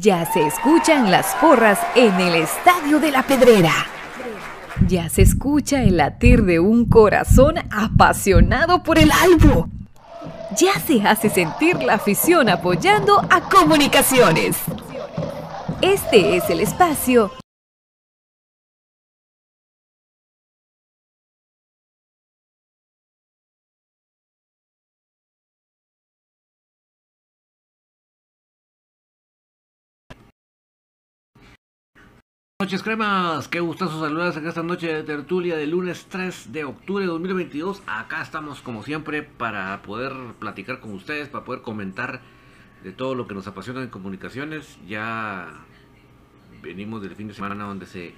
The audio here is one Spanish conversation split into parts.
Ya se escuchan las porras en el Estadio de la Pedrera. Ya se escucha el latir de un corazón apasionado por el albo. Ya se hace sentir la afición apoyando a comunicaciones. Este es el espacio noches cremas, qué gustazo saludarles en esta noche de tertulia del lunes 3 de octubre de 2022. Acá estamos como siempre para poder platicar con ustedes, para poder comentar de todo lo que nos apasiona en comunicaciones. Ya venimos del fin de semana donde se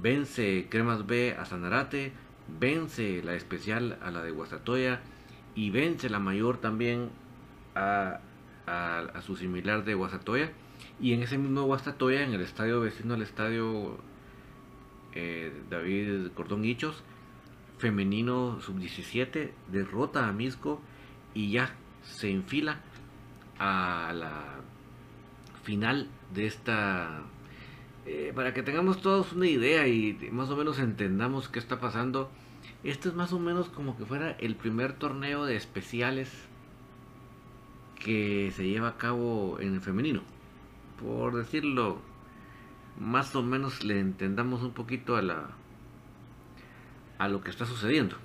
vence Cremas B a Sanarate, vence la especial a la de Guastatoya y vence la mayor también a su similar de Guastatoya. Y en ese mismo Guastatoya, en el estadio vecino al estadio eh, David Cordón Hichos, femenino sub-17, derrota a Misco y ya se enfila a la final de esta... Eh, para que tengamos todos una idea y más o menos entendamos qué está pasando, esto es más o menos como que fuera el primer torneo de especiales que se lleva a cabo en el femenino por decirlo, más o menos le entendamos un poquito a la a lo que está sucediendo.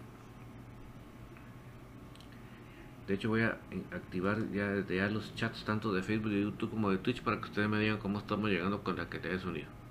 De hecho voy a activar ya, ya los chats tanto de Facebook, de YouTube como de Twitch para que ustedes me digan cómo estamos llegando con la calidad de sonido.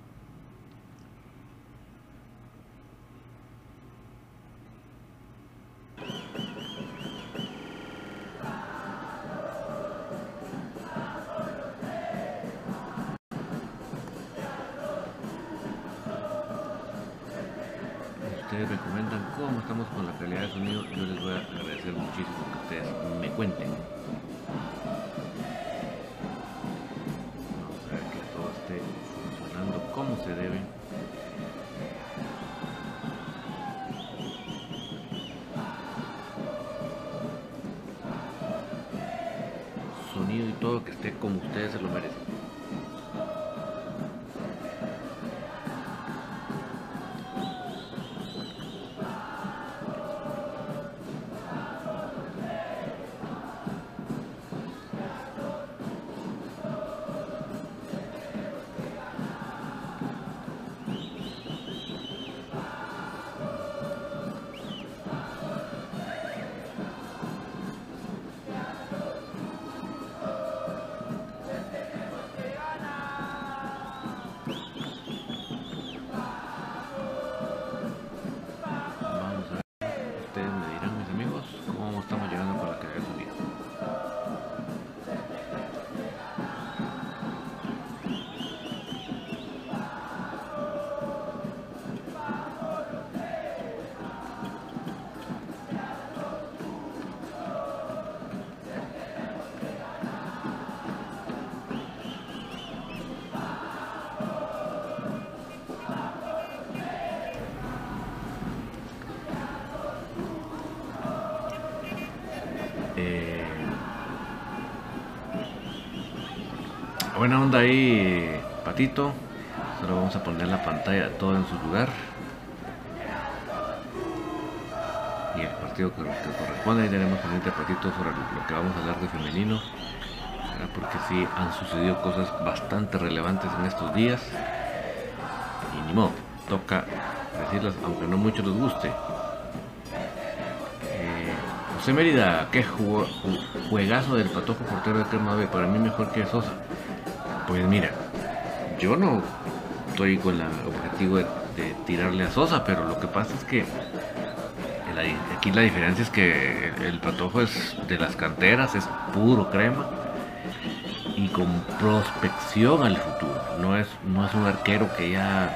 Eh, buena onda ahí, Patito. Solo vamos a poner la pantalla todo en su lugar. Y el partido que, corresponde, ahí tenemos pendiente Patito sobre lo que vamos a hablar de femenino. ¿verdad? Porque sí han sucedido cosas bastante relevantes en estos días. Y ni modo, toca decirlas, aunque no mucho les guste. José Mérida, qué juegazo del patojo portero de Crema B, para mí mejor que Sosa. Pues mira, yo no estoy con el objetivo de, tirarle a Sosa, pero lo que pasa es que aquí la diferencia es que el, patojo es de las canteras, es puro crema y con prospección al futuro. No es, no es un arquero que ya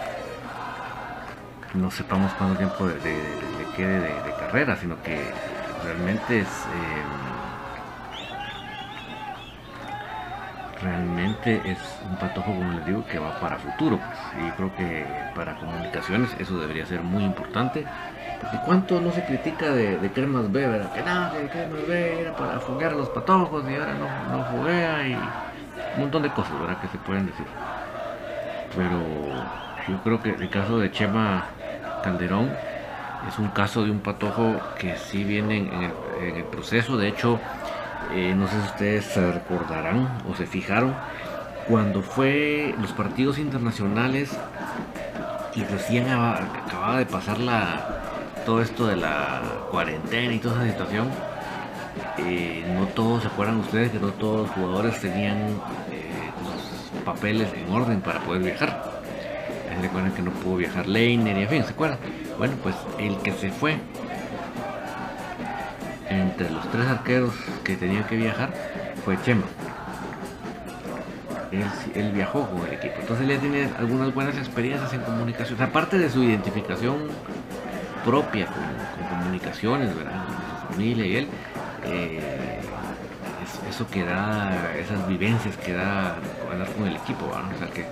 no sepamos cuánto tiempo le quede de, de carrera, sino que realmente es eh, realmente es un patojo como les digo que va para futuro pues. y creo que para comunicaciones eso debería ser muy importante porque cuánto no se critica de, de Cremas B que no que Cremas B era para foguear los patojos y ahora no, no foguea y un montón de cosas, ¿verdad? Que se pueden decir. Pero yo creo que el caso de Chema Calderón es un caso de un patojo que sí viene en, el, proceso. De hecho, eh, no sé si ustedes se recordarán o se fijaron, cuando fue los partidos internacionales y recién acababa de pasar todo esto de la cuarentena y toda esa situación, eh, no todos, ¿se acuerdan ustedes que no todos los jugadores tenían eh, los papeles en orden para poder viajar? recuerdan que no pudo viajar Leiner y en fin, ¿se acuerdan? Bueno, pues el que se fue entre los tres arqueros que tenían que viajar fue Chema. Él, viajó con el equipo. Entonces él tiene algunas buenas experiencias en comunicación. Aparte de su identificación propia con, comunicaciones, ¿verdad? Su familia y él, eh, eso que da, esas vivencias que da hablar con el equipo, O sea que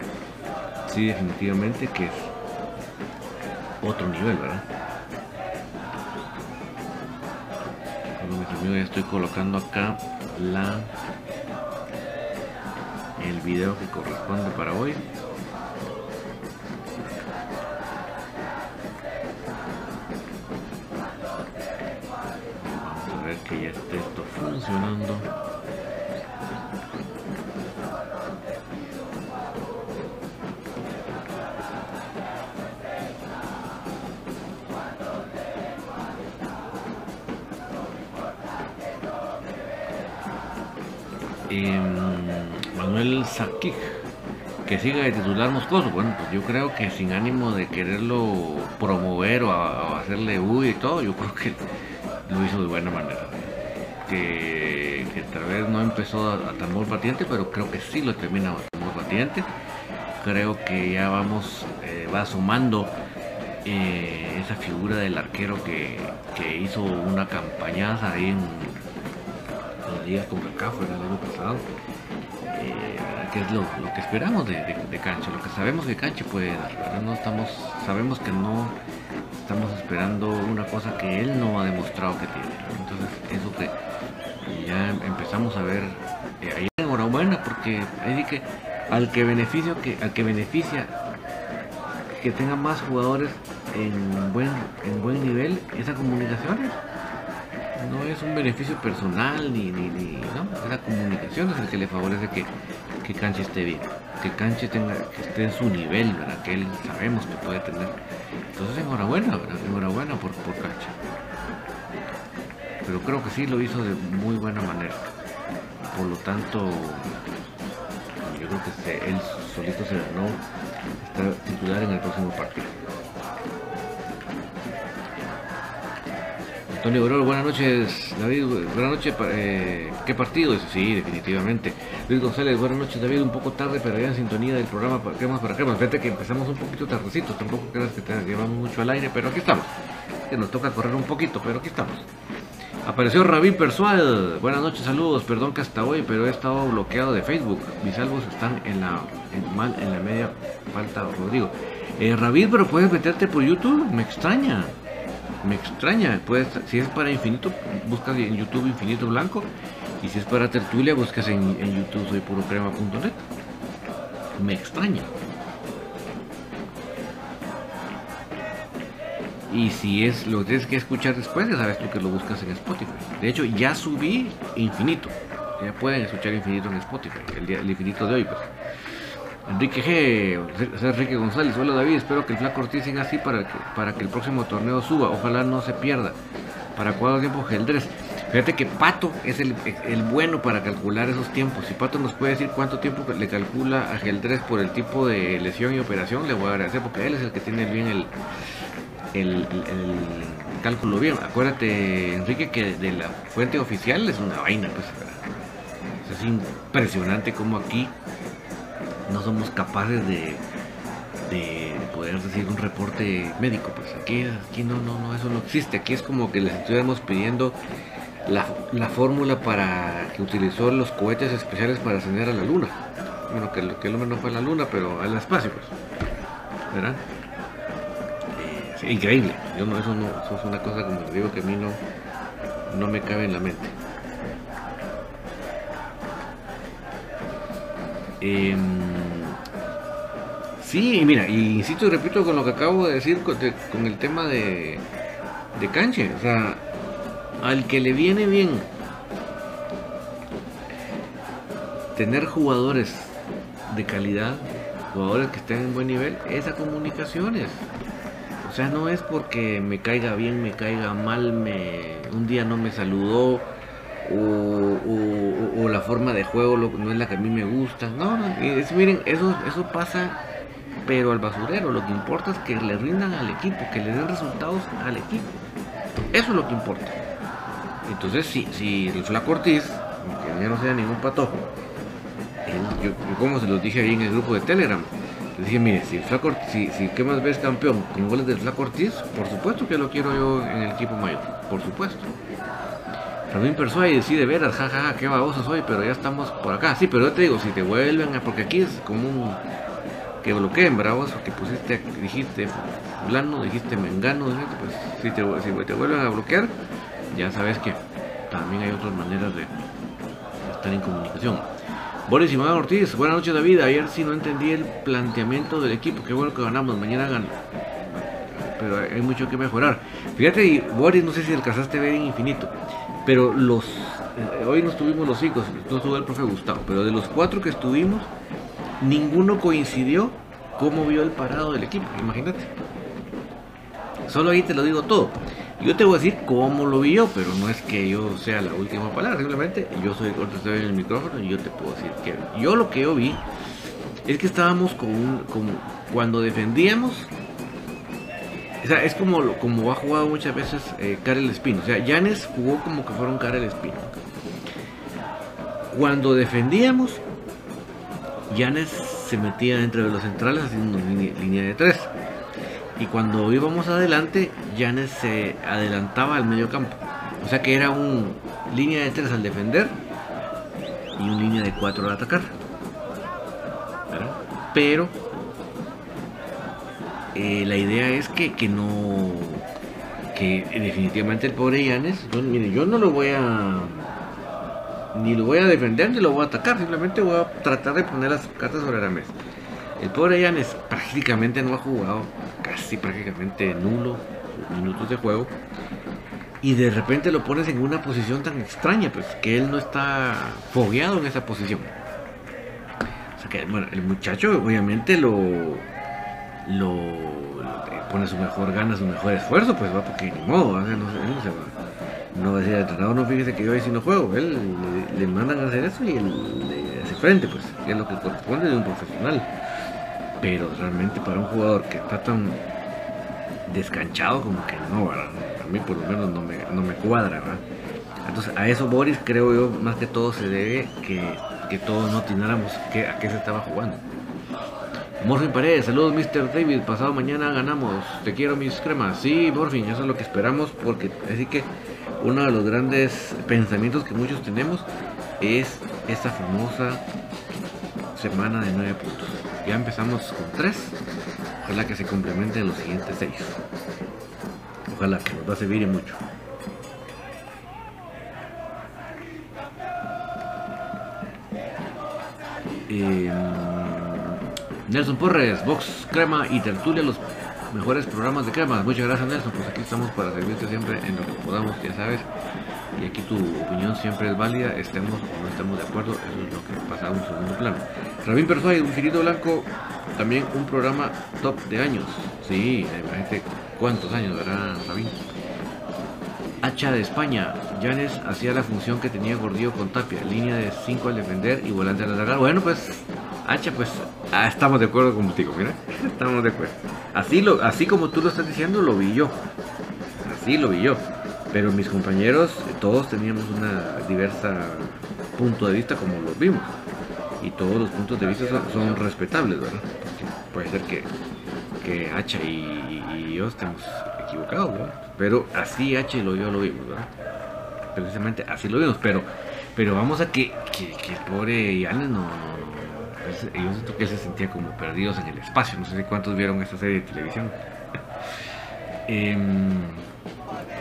sí, definitivamente que es otro nivel, ¿verdad? Bueno, mis amigos, ya estoy colocando acá la el video que corresponde para hoy. que ya esté esto funcionando. De titular Moscoso. Bueno, pues yo creo que sin ánimo de quererlo promover o, hacerle uy y todo, yo creo que lo hizo de buena manera que, tal vez no empezó a, tambor batiente, pero creo que sí lo termina a tambor batiente. Creo que ya vamos, eh, va sumando eh, esa figura del arquero que, hizo una campañaza ahí en, las ligas con fue el año pasado. Que es lo, que esperamos de, cancha, lo que sabemos de cancha puede dar, No estamos, sabemos que no estamos esperando una cosa que él no ha demostrado que tiene. Entonces, eso que ya empezamos a ver eh, ahí enhorabuena porque ahí que al que beneficia que al que beneficia que tenga más jugadores en buen en buen nivel esa comunicaciones no es un beneficio personal ni, ni, ni no esa comunicación es el que le favorece que, que Cancha esté bien que Cancha tenga que esté en su nivel ¿verdad? que él sabemos que puede tener entonces enhorabuena enhorabuena por, por pero creo que sí lo hizo de muy buena manera. Por lo tanto, yo creo que él solito se ganó estar titular en el próximo partido. Antonio Borolo, buenas noches, David, buenas noches, eh, ¿qué partido? Sí, definitivamente. Luis González, buenas noches, David, un poco tarde, pero ya en sintonía del programa Cremas para Cremas. Fíjate que empezamos un poquito tardecito, tampoco creas que te llevamos mucho al aire, pero aquí estamos. Que nos toca correr un poquito, pero aquí estamos. Apareció Rabí Persual. Buenas noches, saludos. Perdón que hasta hoy, pero he estado bloqueado de Facebook. Mis salvos están en la mal en la media falta, Rodrigo. Eh, Rabí, pero puedes meterte por YouTube. Me extraña. Me extraña. Puedes, si es para Infinito, buscas en YouTube Infinito Blanco. Y si es para Tertulia, buscas en, YouTube soy puro crema.net. Me extraña. Y si es lo tienes que escuchar después, ya sabes tú que lo buscas en Spotify. De hecho, ya subí Infinito. Ya pueden escuchar Infinito en Spotify, el, día, el Infinito de hoy. Pues. Enrique G, Enrique González, hola David, espero que el Flaco Ortiz siga así para que, para que el próximo torneo suba, ojalá no se pierda. ¿Para cuánto tiempo Geldres? Fíjate que Pato es el, el, bueno para calcular esos tiempos. Si Pato nos puede decir cuánto tiempo le calcula a Geldres por el tipo de lesión y operación, le voy a agradecer porque él es el que tiene bien el, el, cálculo bien. Acuérdate, Enrique, que de la fuente oficial es una vaina, pues. Es impresionante como aquí no somos capaces de, de poder decir un reporte médico. Pues aquí, aquí no, no, no, eso no existe. Aquí es como que les estuviéramos pidiendo la, la fórmula para que utilizó los cohetes especiales para ascender a la luna. Bueno, que, que el hombre no fue a la luna, pero al espacio, pues. ¿Verdad? increíble. Yo no, eso no, eso es una cosa como digo que a mí no, no me cabe en la mente. Em, sí, mira, y insisto y repito con lo que acabo de decir con, con el tema de, de cancha. O sea, al que le viene bien tener jugadores de calidad, jugadores que estén en buen nivel, es a comunicaciones. O sea, no es porque me caiga bien, me caiga mal, me un día no me saludó o, la forma de juego no es la que a mí me gusta. No, no miren, eso, eso pasa, pero al basurero. Lo que importa es que le rindan al equipo, que le den resultados al equipo. Eso es lo que importa. Entonces, si, si el Flaco Ortiz, que ya no sea ningún patojo, yo, como se los dije ahí en el grupo de Telegram, les dije, mire, si, Flaco, si, si ¿qué más ves campeón con goles del Flaco Ortiz? Por supuesto que lo quiero yo en el equipo mayor, por supuesto. También Persuade, sí, de veras, jajaja, ja, ja, qué baboso soy, pero ya estamos por acá. Sí, pero yo te digo, si te vuelven, porque aquí es como un que bloqueen, bravos, que pusiste, dijiste fulano, dijiste mengano, pues si te, si te vuelven a bloquear, ya sabes que también hay otras maneras de estar en comunicación. Boris y Ortiz, buenas noches David, ayer sí no entendí el planteamiento del equipo, qué bueno que ganamos, mañana gan pero hay mucho que mejorar. Fíjate, Boris, no sé si alcanzaste a ver en infinito, pero los eh, hoy no estuvimos los cinco, no estuvo el profe Gustavo, pero de los cuatro que estuvimos, ninguno coincidió cómo vio el parado del equipo, imagínate. Solo ahí te lo digo todo. Yo te voy a decir cómo lo vi yo, pero no es que yo sea la última palabra, simplemente yo soy el que en el micrófono y yo te puedo decir que yo lo que yo vi es que estábamos con, un, cuando defendíamos o sea, es como, como ha jugado muchas veces eh, Karel Espino. O sea, Yanes jugó como que fuera un Karel Espino. Cuando defendíamos, Yanes se metía dentro de los centrales haciendo una línea, de tres. Y cuando íbamos adelante, Yanes se adelantaba al medio campo. O sea que era un línea de tres al defender y una línea de cuatro al atacar. Pero eh, la idea es que, no. que definitivamente el pobre Yanes, mire, yo no lo voy a. ni lo voy a defender ni lo voy a atacar, simplemente voy a tratar de poner las cartas sobre la mesa. El pobre Yanes prácticamente no ha jugado, casi prácticamente nulo minutos de juego. Y de repente lo pones en una posición tan extraña, pues que él no está fogueado en esa posición. O sea que, bueno, el muchacho obviamente lo, lo, pone su mejor gana, su mejor esfuerzo, pues va porque ni modo, no, no se va. No va a decir entrenador, no fíjese que yo hoy sí no juego, él le, mandan a hacer eso y él le hace frente, pues, es lo que corresponde de un profesional. Pero realmente para un jugador que está tan descanchado como que no, a mí por lo menos no me, no me cuadra, ¿verdad? Entonces a eso Boris creo yo más que todo se debe que, que todos no atináramos que, a qué se estaba jugando. Morfin Paredes, saludos Mr. David, pasado mañana ganamos, te quiero mis cremas. Sí, Morfin, eso es lo que esperamos, porque así que uno de los grandes pensamientos que muchos tenemos es esta famosa semana de 9 puntos. Ya empezamos con 3, ojalá que se complementen los siguientes 6. Ojalá que nos va a servir y mucho. Eh, Nelson Porres, Box Crema y Tertulia, los mejores programas de crema. Muchas gracias Nelson, pues aquí estamos para servirte siempre en lo que podamos, ya sabes. Y aquí tu opinión siempre es válida, estemos o no estemos de acuerdo, eso es lo que pasa a un segundo plano. Rabín Persuay, un finito blanco, también un programa top de años. Sí, imagínate cuántos años, ¿verdad, Rabín? Hacha de España, Janes hacía la función que tenía Gordillo con Tapia, línea de 5 al defender y volante al atacar. Bueno, pues Hacha, pues ah, estamos de acuerdo contigo, mira, estamos de acuerdo. Así, lo, así como tú lo estás diciendo, lo vi yo. Así lo vi yo. Pero mis compañeros, todos teníamos una diversa punto de vista como lo vimos. Y todos los puntos de vista son, respetables, ¿verdad? puede ser que, que Hacha y, yo estemos equivocados, ¿verdad? Pero así Hacha y lo yo lo vimos, ¿verdad? Precisamente así lo vimos, pero pero vamos a que, que, el pobre Yane no, yo siento que él se sentía como perdidos en el espacio. No sé cuántos vieron esta serie de televisión. Em,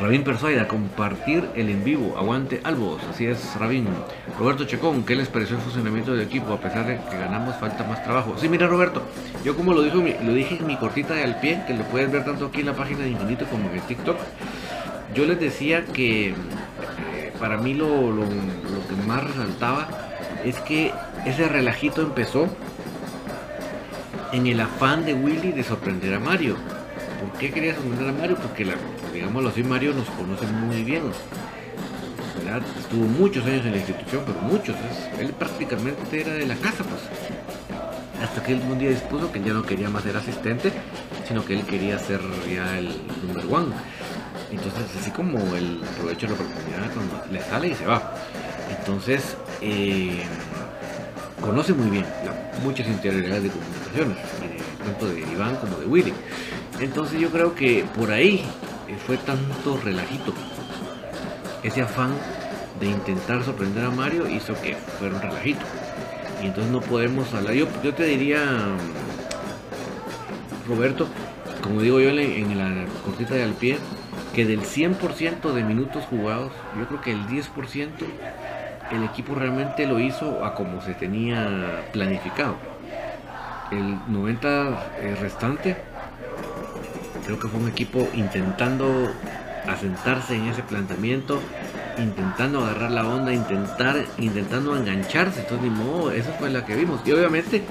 Rabín Persuaida, compartir el en vivo. Aguante Albos, así es Rabín. Roberto Checón, ¿qué les pareció el funcionamiento del equipo? A pesar de que ganamos, falta más trabajo. Sí, mira Roberto, yo como lo, dijo, lo dije en mi cortita de al pie, que lo puedes ver tanto aquí en la página de Infinito como en TikTok. Yo les decía que eh, para mí lo, lo que más resaltaba es que ese relajito empezó en el afán de Willy de sorprender a Mario. ¿Por qué quería sorprender a Mario? Porque, la, digámoslo así, Mario nos conoce muy bien. Estuvo muchos años en la institución, pero muchos. Él prácticamente era de la casa, pues. Hasta que él un día dispuso que ya no quería más ser asistente, sino que él quería ser ya el number one. Entonces, así como él aprovecha la oportunidad cuando le sale y se va. Entonces, eh, conoce muy bien muchas interioridades de comunicaciones, eh, tanto de Iván como de Willy. Entonces yo creo que por ahí eh, fue tanto relajito. Ese afán de intentar sorprender a Mario hizo que fuera un relajito. Y entonces no podemos hablar. Yo, te diría, Roberto, como digo yo en la cortita de al pie, que del 100% de minutos jugados, yo creo que el 10% el equipo realmente lo hizo a como se tenía planificado. El 90 eh, restante creo que fue un equipo intentando asentarse en ese planteamiento, intentando agarrar la onda, intentar, intentando engancharse. Entonces, ni modo, esa fue la que vimos. Y obviamente,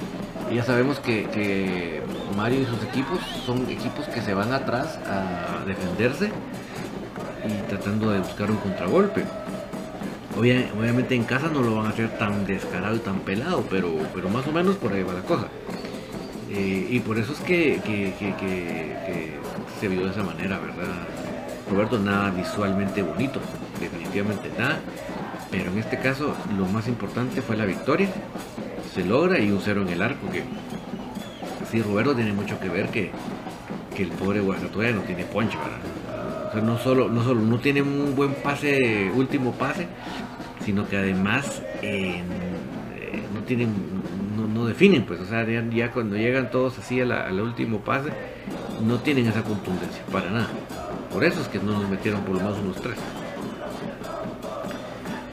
ya sabemos que, que Mario y sus equipos son equipos que se van atrás a defenderse y tratando de buscar un contragolpe obviamente en casa no lo van a hacer tan descarado y tan pelado, pero, pero más o menos por ahí va la cosa. Eh, y por eso es que, se vio de esa manera, ¿verdad? Roberto, nada visualmente bonito, definitivamente nada, pero en este caso lo más importante fue la victoria, se logra y un cero en el arco, que sí, Roberto tiene mucho que ver que, el pobre Guasatoya no tiene ponche, ¿verdad? O sea, no solo, no solo no tiene un buen pase, último pase, sino que además eh, no tienen, no, definen, pues, o sea, ya, cuando llegan todos así al último pase, no tienen esa contundencia, para nada. Por eso es que no nos metieron por lo más unos tres.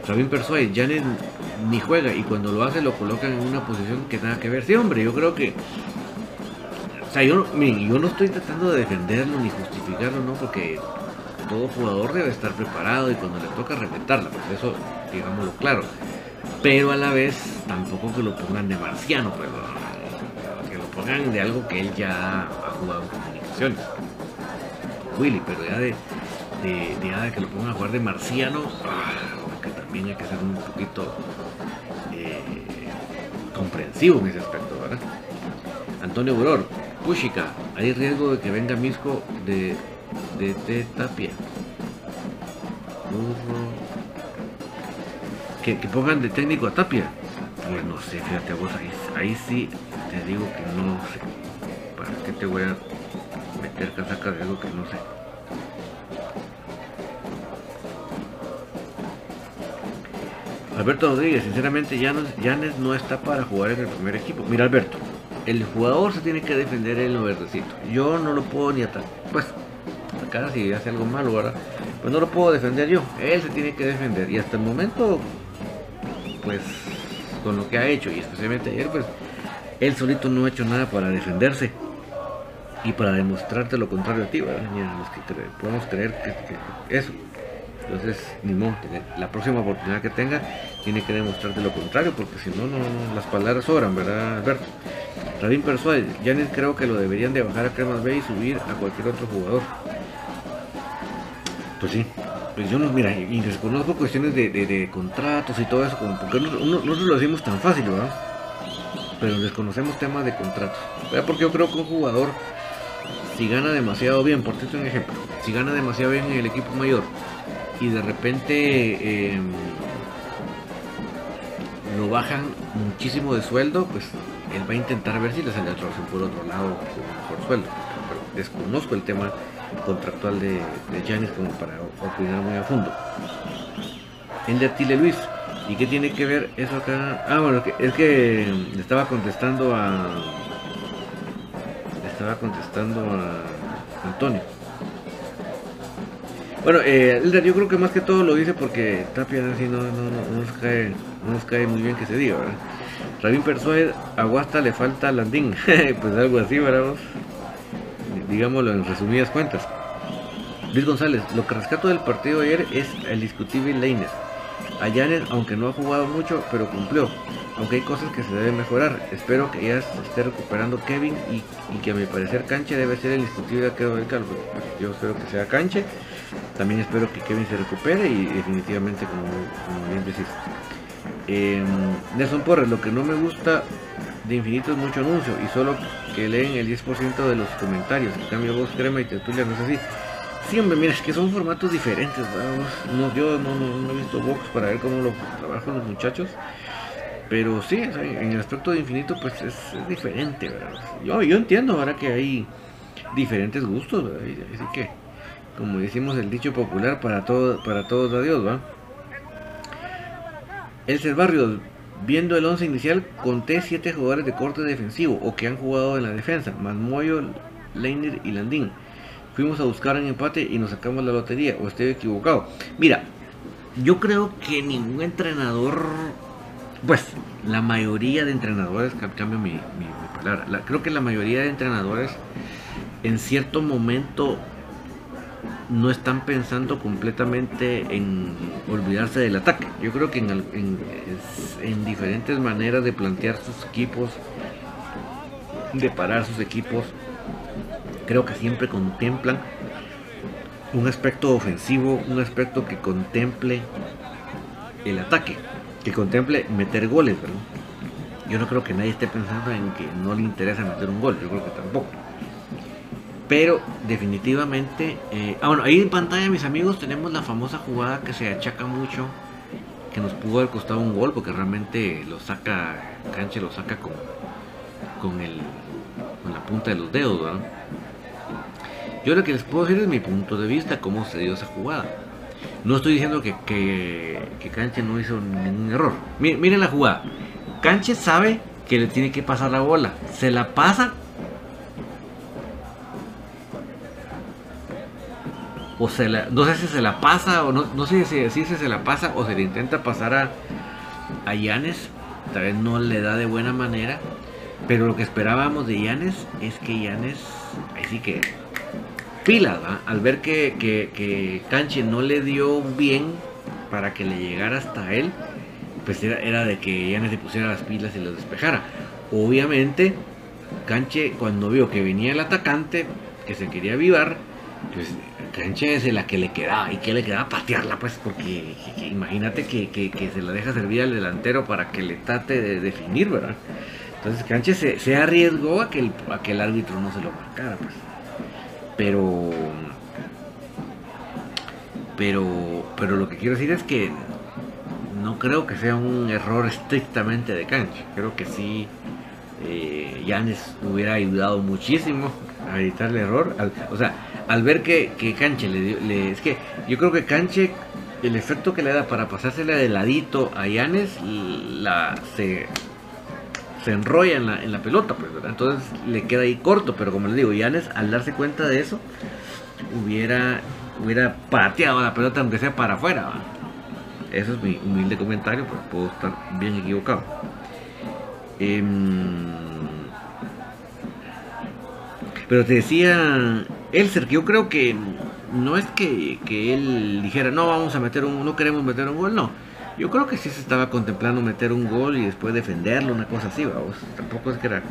Sabin Persuade, ya ni, juega y cuando lo hace lo colocan en una posición que nada que ver. Sí, hombre, yo creo que. O sea, yo, yo no estoy tratando de defenderlo ni justificarlo, ¿no? Porque todo jugador debe estar preparado y cuando le toca reventarla, pues eso digámoslo claro. Pero a la vez tampoco que lo pongan de marciano, pues, que lo pongan de algo que él ya ha jugado en comunicaciones. Willy, pero ya de, de, que lo pongan a jugar de marciano, ah, que también hay que ser un poquito eh, comprensivo en ese aspecto, ¿verdad? Antonio Buror, Pushika, hay riesgo de que venga Misco de de, de Tapia. Que, pongan de técnico a Tapia. Pues no sé, fíjate vos, ahí, ahí sí te digo que no sé. ¿Para qué te voy a meter casaca de algo que no sé? Alberto Rodríguez, sinceramente Janes no está para jugar en el primer equipo. Mira Alberto, el jugador se tiene que defender en lo verdecito. Yo no lo puedo ni atar. Pues cara si hace algo malo, ¿verdad? Pues no lo puedo defender yo, él se tiene que defender y hasta el momento, pues con lo que ha hecho y especialmente ayer, pues él solito no ha hecho nada para defenderse y para demostrarte lo contrario a ti, ¿verdad? los que podemos creer que, eso. Entonces, ni modo, la próxima oportunidad que tenga tiene que demostrarte lo contrario, porque si no, no las palabras sobran, ¿verdad, Alberto? Rabin Persuade, Janet creo que lo deberían de bajar a Cremas B y subir a cualquier otro jugador. Pues sí. Pues yo no, mira, y desconozco cuestiones de, contratos y todo eso, como porque nosotros lo hacemos tan fácil, ¿verdad? Pero desconocemos temas de contratos. Porque yo creo que un jugador, si gana demasiado bien, por cierto un ejemplo, si gana demasiado bien en el equipo mayor y de repente em, lo bajan muchísimo de sueldo, pues él va a intentar ver si le sale otro por otro lado por sueldo. Pero desconozco el tema contractual de, de como para opinar muy a fondo. Ender Tile Luis, ¿y qué tiene que ver eso acá? Ah, bueno, es que le estaba contestando a. Estaba contestando a Antonio. Bueno, eh, yo creo que más que todo lo dice porque Tapia así no, no, no, nos cae, no nos cae muy bien que se diga, ¿verdad? Rabín Persuade, a Guasta le falta Landín. pues algo así, ¿verdad? Digámoslo en resumidas cuentas. Luis González, lo que rescato del partido de ayer es el discutible Leiner. A Janet, aunque no ha jugado mucho, pero cumplió. Aunque hay cosas que se deben mejorar. Espero que ya se esté recuperando Kevin y, que a mi parecer Canche debe ser el discutible quedó del calvo. Yo espero que sea Canche. También espero que Kevin se recupere y definitivamente, como, bien decís. Eh, Nelson Porres, lo que no me gusta de Infinito es mucho anuncio y solo que leen el 10% de los comentarios. En cambio, vos, crema y tertulia no es así. Sí, hombre, mira, es que son formatos diferentes, No, yo no, he visto Vox para ver cómo lo trabajan los muchachos. Pero sí, en el aspecto de infinito, pues es, diferente, ¿verdad? Yo, yo entiendo ahora que hay diferentes gustos. Así que, como decimos el dicho popular, para, todo, para todos adiós, ¿va? El Barrios, viendo el 11 inicial, conté 7 jugadores de corte defensivo o que han jugado en la defensa, más Moyo, Leiner y Landín fuimos a buscar un empate y nos sacamos la lotería, o estoy equivocado. Mira, yo creo que ningún entrenador, pues la mayoría de entrenadores, cambio mi, palabra, creo que la mayoría de entrenadores en cierto momento no están pensando completamente en olvidarse del ataque. Yo creo que en, en, en diferentes maneras de plantear sus equipos, de parar sus equipos, creo que siempre contemplan un aspecto ofensivo, un aspecto que contemple el ataque, que contemple meter goles, Yo no creo que nadie esté pensando en que no le interesa meter un gol, yo creo que tampoco. Pero definitivamente, eh, ah, bueno, ahí en pantalla mis amigos tenemos la famosa jugada que se achaca mucho, que nos pudo haber costado un gol, porque realmente lo saca, Canche lo saca con, con, el, con la punta de los dedos, ¿verdad? Yo lo que les puedo decir es mi punto de vista, cómo se dio esa jugada. No estoy diciendo que, que, Canche no hizo ningún error. Miren, la jugada. Canche sabe que le tiene que pasar la bola. Se la pasa. O se la, no sé si se la pasa o no, no sé si, si se la pasa o se le intenta pasar a, a Yanes. Tal vez no le da de buena manera. Pero lo que esperábamos de Yanes es que Yanes, ahí sí que pilas, al ver que, que, Canche no le dio bien para que le llegara hasta él, pues era, de que ya se pusiera las pilas y lo despejara. Obviamente, Canche cuando vio que venía el atacante, que se quería avivar, pues Canche es la que le quedaba, y que le quedaba patearla, pues, porque imagínate que, se la deja servir al delantero para que le trate de definir, ¿verdad? Entonces Canche se, arriesgó a que, el, a que el árbitro no se lo marcara, pues. Pero pero pero lo que quiero decir es que no creo que sea un error estrictamente de cancha. Creo que sí eh, hubiera ayudado muchísimo a evitar el error. O sea al ver que, que Canche le, es que yo creo que Canche el efecto que le da para pasársela de ladito a Yanes la se se enrolla en la, en la pelota, pues, Entonces le queda ahí corto, pero como les digo, Yanes al darse cuenta de eso, hubiera, hubiera pateado la pelota aunque sea para afuera, Eso es mi humilde comentario, pero puedo estar bien equivocado. Em, pero te decía Elser que yo creo que no es que, que él dijera, no, vamos a meter un, no queremos meter un gol, no yo creo que sí se estaba contemplando meter un gol y después defenderlo, una cosa así, vamos. Tampoco es que era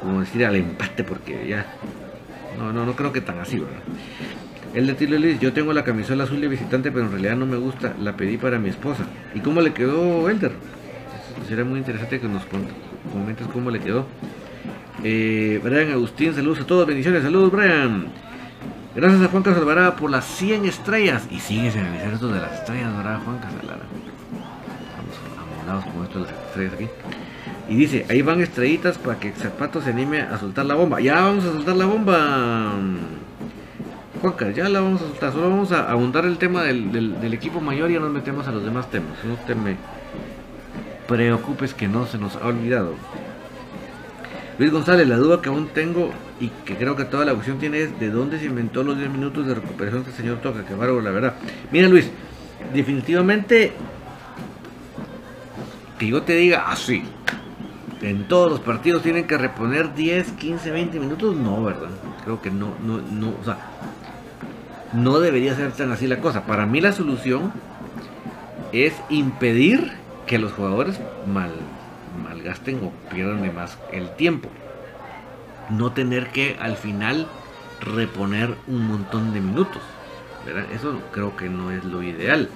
como decir al empate, porque ya. No, no, no creo que tan así, ¿verdad? El de Tilo yo tengo la camisola azul de visitante, pero en realidad no me gusta. La pedí para mi esposa. ¿Y cómo le quedó Elder? Sería muy interesante que nos comentes cómo le quedó. Eh, Brian Agustín, saludos a todos, bendiciones, saludos Brian. Gracias a Juan Casalvarada por las 100 estrellas. Y sigues en el esto de las estrellas, ¿verdad, Juan Casalvarada? como esto las estrellas aquí. Y dice, ahí van estrellitas para que Zapato se anime a soltar la bomba. Ya vamos a soltar la bomba. Juanca, ya la vamos a soltar. Solo vamos a abundar el tema del, equipo mayor y ya nos metemos a los demás temas. No te me preocupes que no se nos ha olvidado. Luis González, la duda que aún tengo y que creo que toda la opción tiene es de dónde se inventó los 10 minutos de recuperación que el señor toca, que bárbaro, la verdad. Mira Luis, definitivamente que yo te diga así, en todos los partidos tienen que reponer 10, 15, 20 minutos, no, ¿verdad? Creo que no, no, no, o sea, no debería ser tan así la cosa. Para mí la solución es impedir que los jugadores mal, malgasten o pierdan de más el tiempo. No tener que al final reponer un montón de minutos. Eso creo que no es lo ideal.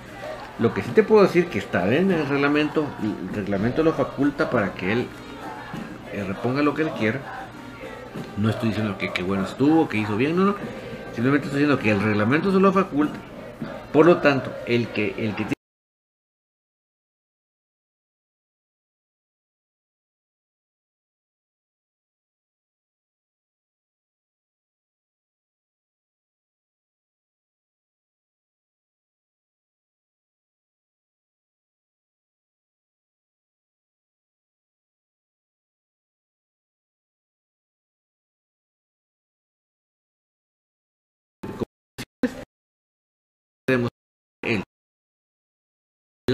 Lo que sí te puedo decir que está en el reglamento, el reglamento lo faculta para que él eh, reponga lo que él quiera. No estoy diciendo que, que bueno estuvo, que hizo bien, no, no. Simplemente estoy diciendo que el reglamento se lo faculta. Por lo tanto, el que, el que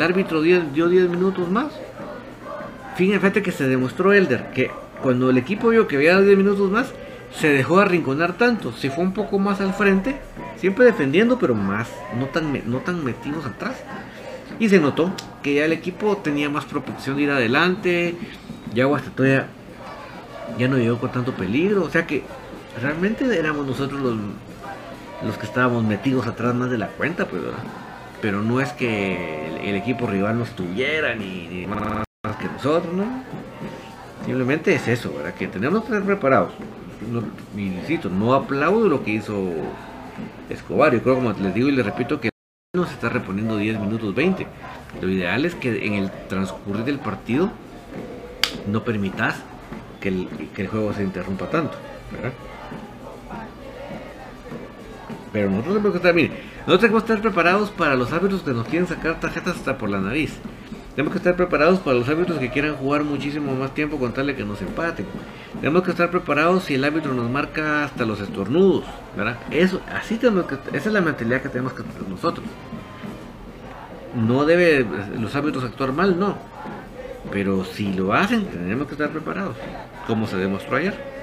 árbitro dio, 10 minutos más. Fíjate que se demostró Elder que cuando el equipo vio que había 10 minutos más, se dejó arrinconar tanto. Se fue un poco más al frente, siempre defendiendo, pero más, no tan, no tan metidos atrás. Y se notó que ya el equipo tenía más propulsión de ir adelante. Ya Guastatoya ya no llegó con tanto peligro. O sea que realmente éramos nosotros los, los que estábamos metidos atrás más de la cuenta, pues, Pero no es que el, equipo rival no estuviera ni, más que nosotros, ¿no? Simplemente es eso, ¿verdad? Que tenemos que estar preparados. No, insisto, no aplaudo lo que hizo Escobar. Yo creo, como les digo y les repito, que no se está reponiendo 10 minutos 20. Lo ideal es que en el transcurrir del partido no permitas que el, que el juego se interrumpa tanto, ¿verdad? Pero nosotros tenemos que estar, mire, nosotros tenemos que estar preparados para los árbitros que nos quieren sacar tarjetas hasta por la nariz. Tenemos que estar preparados para los árbitros que quieran jugar muchísimo más tiempo con tal de que nos empaten. Tenemos que estar preparados si el árbitro nos marca hasta los estornudos, ¿verdad? Eso, así tenemos esa es la mentalidad que tenemos que tener nosotros. No debe los árbitros actuar mal, no. Pero si lo hacen, tenemos que estar preparados, como se demostró ayer.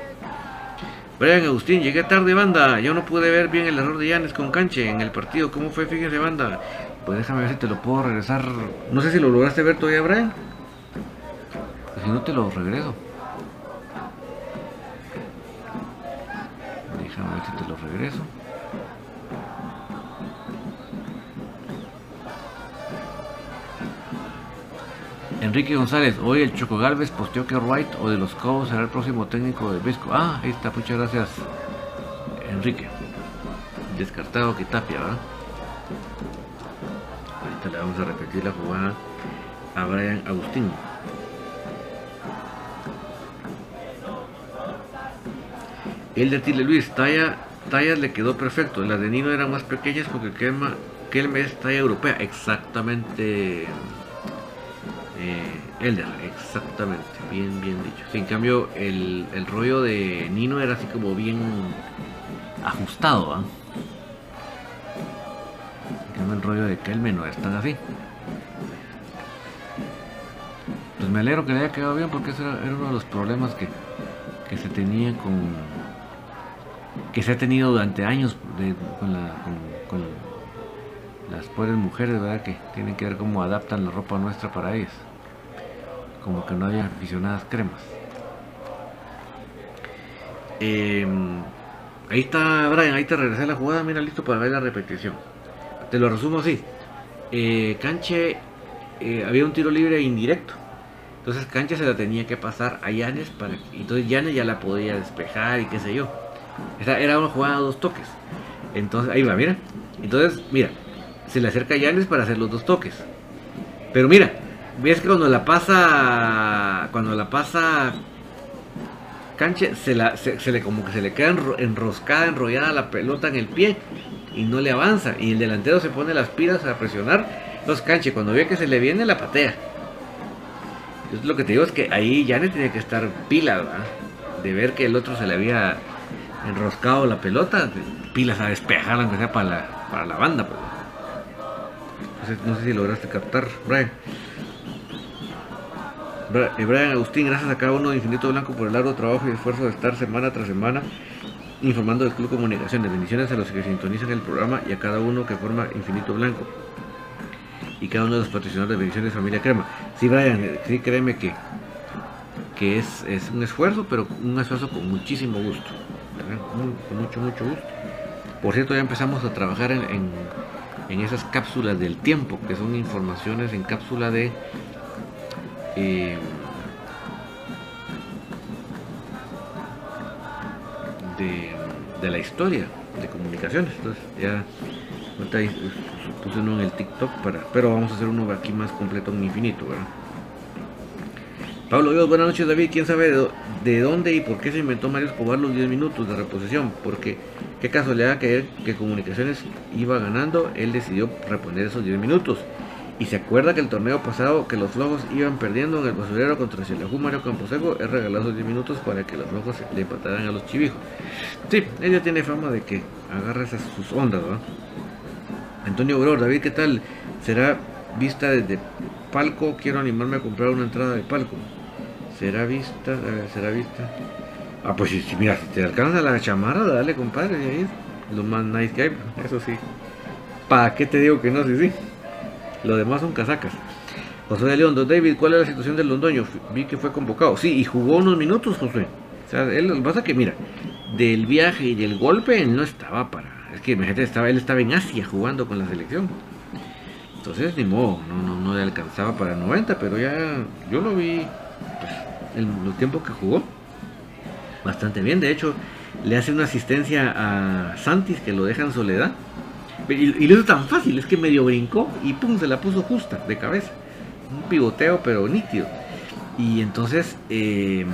Brian Agustín, llegué tarde, banda. Yo no pude ver bien el error de Yanes con Canche en el partido. ¿Cómo fue? Fíjese, banda. Pues déjame ver si te lo puedo regresar. No sé si lo lograste ver todavía, Brian. Pues si no, te lo regreso. Déjame ver si te lo regreso. Enrique González, hoy el Choco Galvez posteó que Wright o de los Cobos será el próximo técnico de Visco. Ah, ahí está, muchas gracias, Enrique. Descartado que Tapia, ¿verdad? Ahorita le vamos a repetir la jugada a Brian Agustín. El de Tile Luis, talla, le quedó perfecto. Las de Nino eran más pequeñas porque el mes talla europea. Exactamente. Eh, Elder, exactamente, bien, bien dicho. en cambio, el, rollo de Nino era así como bien ajustado, ¿ah? En cambio, el rollo de Kelme no es tan así. Pues me alegro que le haya quedado bien porque ese era, uno de los problemas que, se tenía con. que se ha tenido durante años con, con las pobres mujeres, ¿verdad? Que tienen que ver cómo adaptan la ropa nuestra para ellas como que no había aficionadas cremas. Em, ahí está Brian, ahí te regresé la jugada, mira listo para ver la repetición. Te lo resumo así. Eh, Canche eh, había un tiro libre indirecto. Entonces Canche se la tenía que pasar a Yanes para entonces Yanes ya la podía despejar y qué sé yo. Era una jugada a dos toques. Entonces, ahí va, mira. Entonces, mira, se le acerca a Yanes para hacer los dos toques. Pero mira, ves que cuando la pasa cuando la pasa Canche se, la, se, le como que se le queda enroscada, enrollada la pelota en el pie y no le avanza y el delantero se pone las pilas a presionar. Entonces Canche cuando ve que se le viene la patea. Entonces lo que te digo es que ahí ya no tiene que estar pila, de ver que el otro se le había enroscado la pelota, pilas a despejarla aunque sea para la, para la banda. Pues. No, sé, si lograste captar, Brian. Eh, Brian Agustín, gracias a cada uno de Infinito Blanco por el largo trabajo y esfuerzo de estar semana tras semana informando del Club Comunicaciones. Bendiciones a los que sintonizan el programa y a cada uno que forma Infinito Blanco. Y cada uno de los patrocinadores de Bendiciones Familia Crema. Sí, Brian, eh, sí, créeme que, que es, es un esfuerzo, pero un esfuerzo con muchísimo gusto. con mucho, mucho gusto. Por cierto, ya empezamos a trabajar en, en, esas cápsulas del tiempo, que son informaciones en cápsula de... Eh, de, la historia de comunicaciones. Entonces ya puse uno en el TikTok para, pero vamos a hacer uno aquí más completo en infinito, ¿verdad? Pablo Dios, buenas noches David, quién sabe de, dónde y por qué se inventó Mario Escobar los 10 minutos de reposición, porque qué casualidad que, que comunicaciones iba ganando, él decidió reponer esos 10 minutos. Y se acuerda que el torneo pasado que los flojos iban perdiendo en el basurero contra Xelajú Mario Camposeco es regalado 10 minutos para que los flojos le empataran a los chivijos. Sí, ella tiene fama de que agarra esas sus ondas, ¿no? Antonio Auror, David, ¿qué tal? ¿Será vista desde palco? Quiero animarme a comprar una entrada de palco. ¿Será vista? ¿será vista? Ah, pues si, mira, si te alcanza la chamarra, dale, compadre, ahí lo más nice que hay, eso sí. ¿Para qué te digo que no? Sí, sí. Lo demás son casacas. José de León, don David, ¿cuál es la situación del Londoño? Vi que fue convocado. Sí, y jugó unos minutos, José. O sea, él, lo que pasa que, mira, del viaje y del golpe, él no estaba para. Es que imagínate, estaba, él estaba en Asia jugando con la selección. Entonces, ni modo, no, no, no le alcanzaba para 90, pero ya yo lo vi pues, el, el tiempo que jugó. Bastante bien, de hecho, le hace una asistencia a Santis que lo deja en soledad. Y, lo hizo tan fácil, es que medio brincó y pum, se la puso justa, de cabeza. Un pivoteo, pero nítido. Y entonces, em,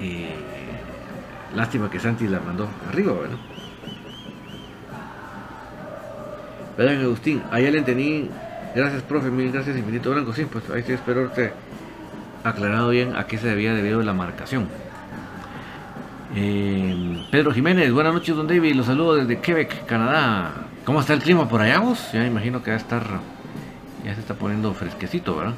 eh, lástima que Santi la mandó arriba, ¿verdad? Vean Agustín, allá le entendí. Gracias, profe, mil gracias, infinito blanco. Sí, pues ahí sí espero aclarado bien a qué se debía debido la marcación. Eh, Pedro Jiménez, buenas noches, don David. Los saludo desde Quebec, Canadá. ¿Cómo está el clima por allá, vos? Ya me imagino que va a estar. Ya se está poniendo fresquecito, ¿verdad?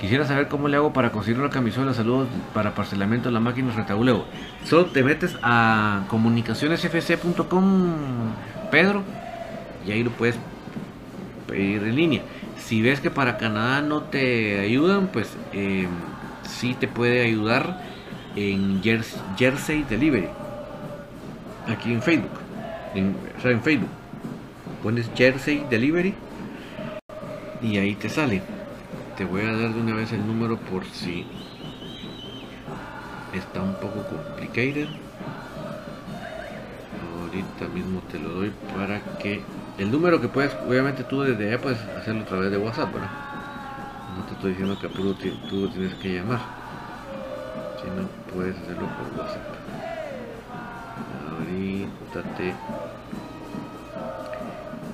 Quisiera saber cómo le hago para conseguir una camisola. Saludos para parcelamiento de la máquina retauleo. Solo te metes a comunicacionesfc.com, Pedro, y ahí lo puedes pedir en línea. Si ves que para Canadá no te ayudan, pues eh, sí te puede ayudar en Jersey Delivery. Aquí en Facebook. En, o en Facebook. Pones Jersey Delivery y ahí te sale. Te voy a dar de una vez el número por si está un poco complicated. Ahorita mismo te lo doy para que el número que puedes, obviamente tú desde allá puedes hacerlo a través de WhatsApp, ¿verdad? No te estoy diciendo que tú, tú tienes que llamar. Si no, puedes hacerlo por WhatsApp. Ahorita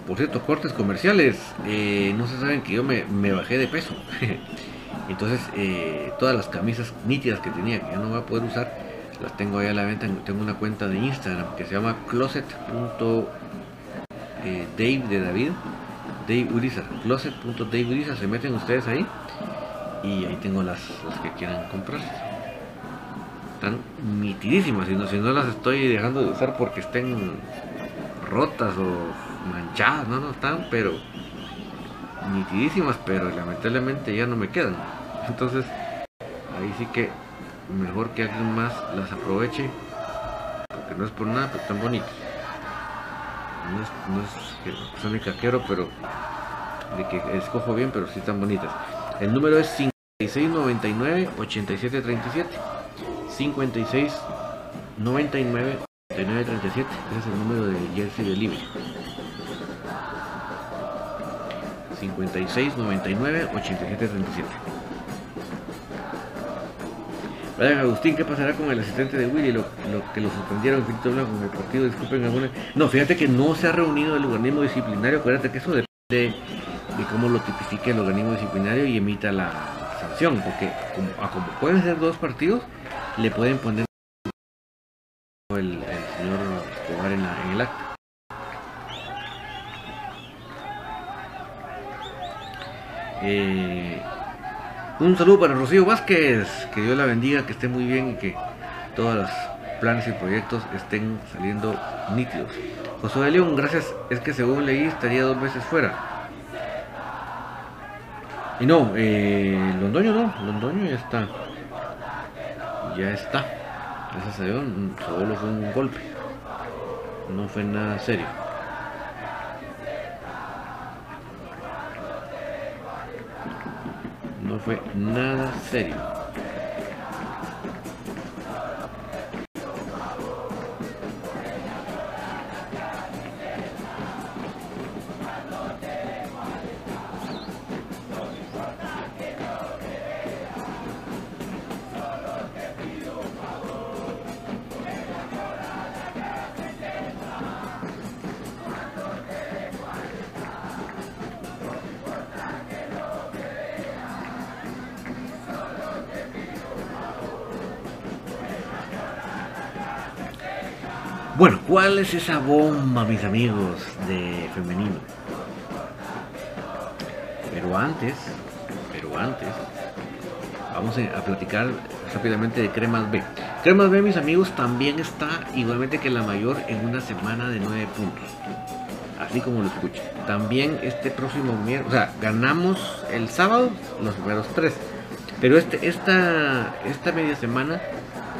Por cierto, cortes comerciales. Eh, no se saben que yo me, bajé de peso. Entonces, eh, todas las camisas nítidas que tenía, que ya no voy a poder usar, las tengo ahí a la venta. Tengo una cuenta de Instagram que se llama closet.dave eh, de David. Dave Uriza, closet.dave se meten ustedes ahí y ahí tengo las, las que quieran comprar están nitidísimas y si no las estoy dejando de usar porque estén rotas o manchadas, no, no están, pero nitidísimas, pero lamentablemente ya no me quedan. Entonces, ahí sí que mejor que alguien más las aproveche, porque no es por nada, pero están bonitas. No es, no es que son caquero, pero de que escojo bien, pero sí están bonitas. El número es 5699 8737. 56 99 39 37. Ese es el número de Jersey Delivery. 56 99 87 37. Brian Agustín, ¿qué pasará con el asistente de Willy? Lo, que lo suspendieron en Blanco el partido, disculpen alguna. No, fíjate que no se ha reunido el organismo disciplinario. Acuérdate que eso depende de cómo lo tipifique el organismo disciplinario y emita la sanción, porque como, a como pueden ser dos partidos, le pueden poner el, señor Escobar en, en el acta. Eh, un saludo para Rocío Vázquez, que Dios la bendiga, que esté muy bien y que todos los planes y proyectos estén saliendo nítidos. José de León, gracias, es que según leí estaría dos veces fuera. Y no, eh, Londoño no, Londoño ya está. Ya está. Gracias a Dios, solo fue un golpe. No fue nada serio. No fue nada serio. Es esa bomba, mis amigos, de femenino? Pero antes, pero antes, vamos a platicar rápidamente de Cremas B. Cremas B, mis amigos, también está igualmente que la mayor en una semana de 9 puntos. Así como lo escuchan. También este próximo miércoles, ganamos el sábado los primeros tres. Pero este, esta, esta media semana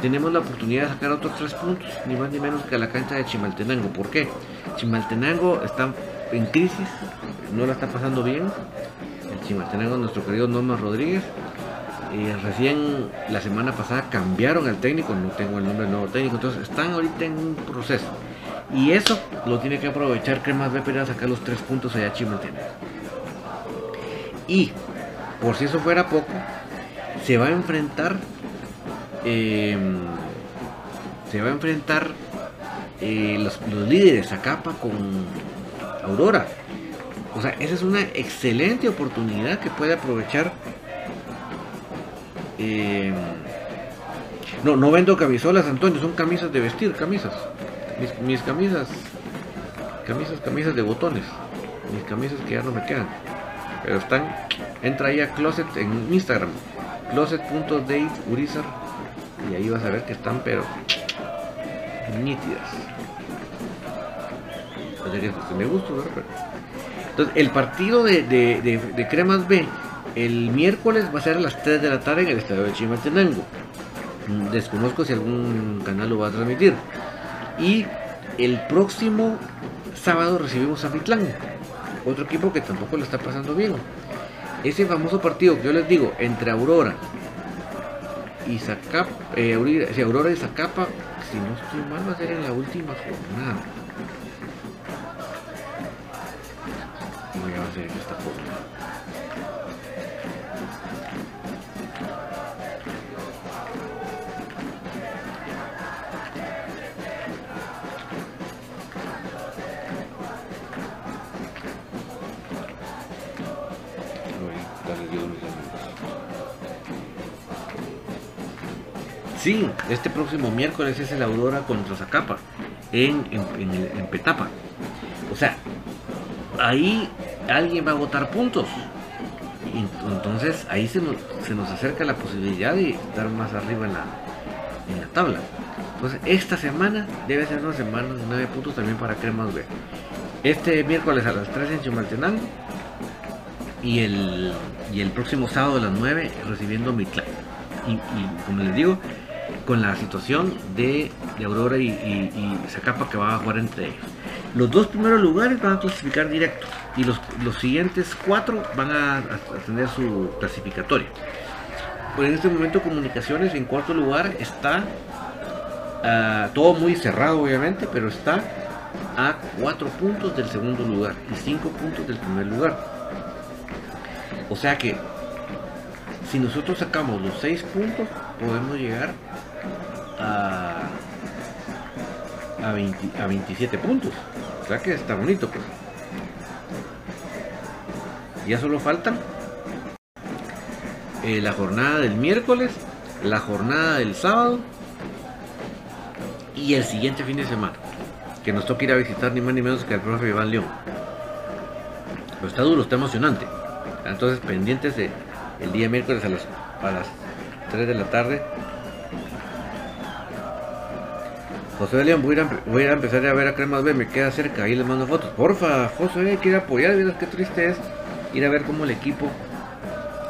tenemos la oportunidad de sacar otros tres puntos, ni más ni menos que a la cancha de Chimaltenango. ¿Por qué? Chimaltenango está en crisis, no la está pasando bien. El Chimaltenango, nuestro querido Norma Rodríguez, eh, recién la semana pasada cambiaron al técnico, no tengo el nombre del nuevo técnico, entonces están ahorita en un proceso. Y eso lo tiene que aprovechar Cremas B para sacar los tres puntos allá a Chimaltenango. Y por si eso fuera poco, se va a enfrentar eh, se va a enfrentar eh, los, líderes Zacapa con Aurora. O sea, esa es una excelente oportunidad que puede aprovechar. eh, no, no vendo camisolas, Antonio, son camisas de vestir, camisas. Mis, mis camisas, camisas, camisas de botones. Mis camisas que ya no me quedan. Pero están, entra ahí a Closet en Instagram. Closet.dateurizar y ahí vas a ver que están pero nítidas. O sea que pues, me gusta, ¿verdad? Entonces, el partido de, de- de- Cremas B el miércoles va a ser a las 3 de la tarde en el estadio de Chimaltenango. Mm, Desconozco si algún canal lo va a transmitir. Y el próximo sábado recibimos a Mitlán, otro equipo que tampoco le está pasando bien. Ese famoso partido que yo les digo, entre Aurora y Zacapa, eh, Aurora, y Zacapa, si no estoy mal, va a ser en la última jornada. Sí, este próximo miércoles es el Aurora contra Zacapa en, Petapa. O sea, ahí alguien va a votar puntos. Entonces ahí se nos, se nos acerca la posibilidad de estar más arriba en la, en la tabla. Entonces esta semana debe ser una semana de 9 puntos también para Cremas B. Este miércoles a las 3 en Chimaltenango y el, y el próximo sábado a las 9 recibiendo Mitlán. Y, y como les digo, con la situación de, Aurora y, y, y Zacapa que va a jugar entre ellos. Los dos primeros lugares van a clasificar directo y los, los siguientes cuatro van a, tener su clasificatoria. Pues en este momento Comunicaciones en cuarto lugar está ah, todo muy cerrado obviamente, pero está a cuatro puntos del segundo lugar y cinco puntos del primer lugar. O sea que si nosotros sacamos los 6 puntos, podemos llegar a, a, 20 a 27 puntos. O sea que está bonito, pues. Ya solo faltan eh, la jornada del miércoles, la jornada del sábado y el siguiente fin de semana. Que nos toca ir a visitar ni más ni menos que al profe Iván León. Pero está duro, está emocionante. Entonces pendientes de el día miércoles a las, a las 3 de la tarde. José León, voy a, empezar a ver a Cremas B, me queda cerca, ahí les mando fotos. Porfa, José, quiere apoyar, miras qué triste es ir a ver cómo el equipo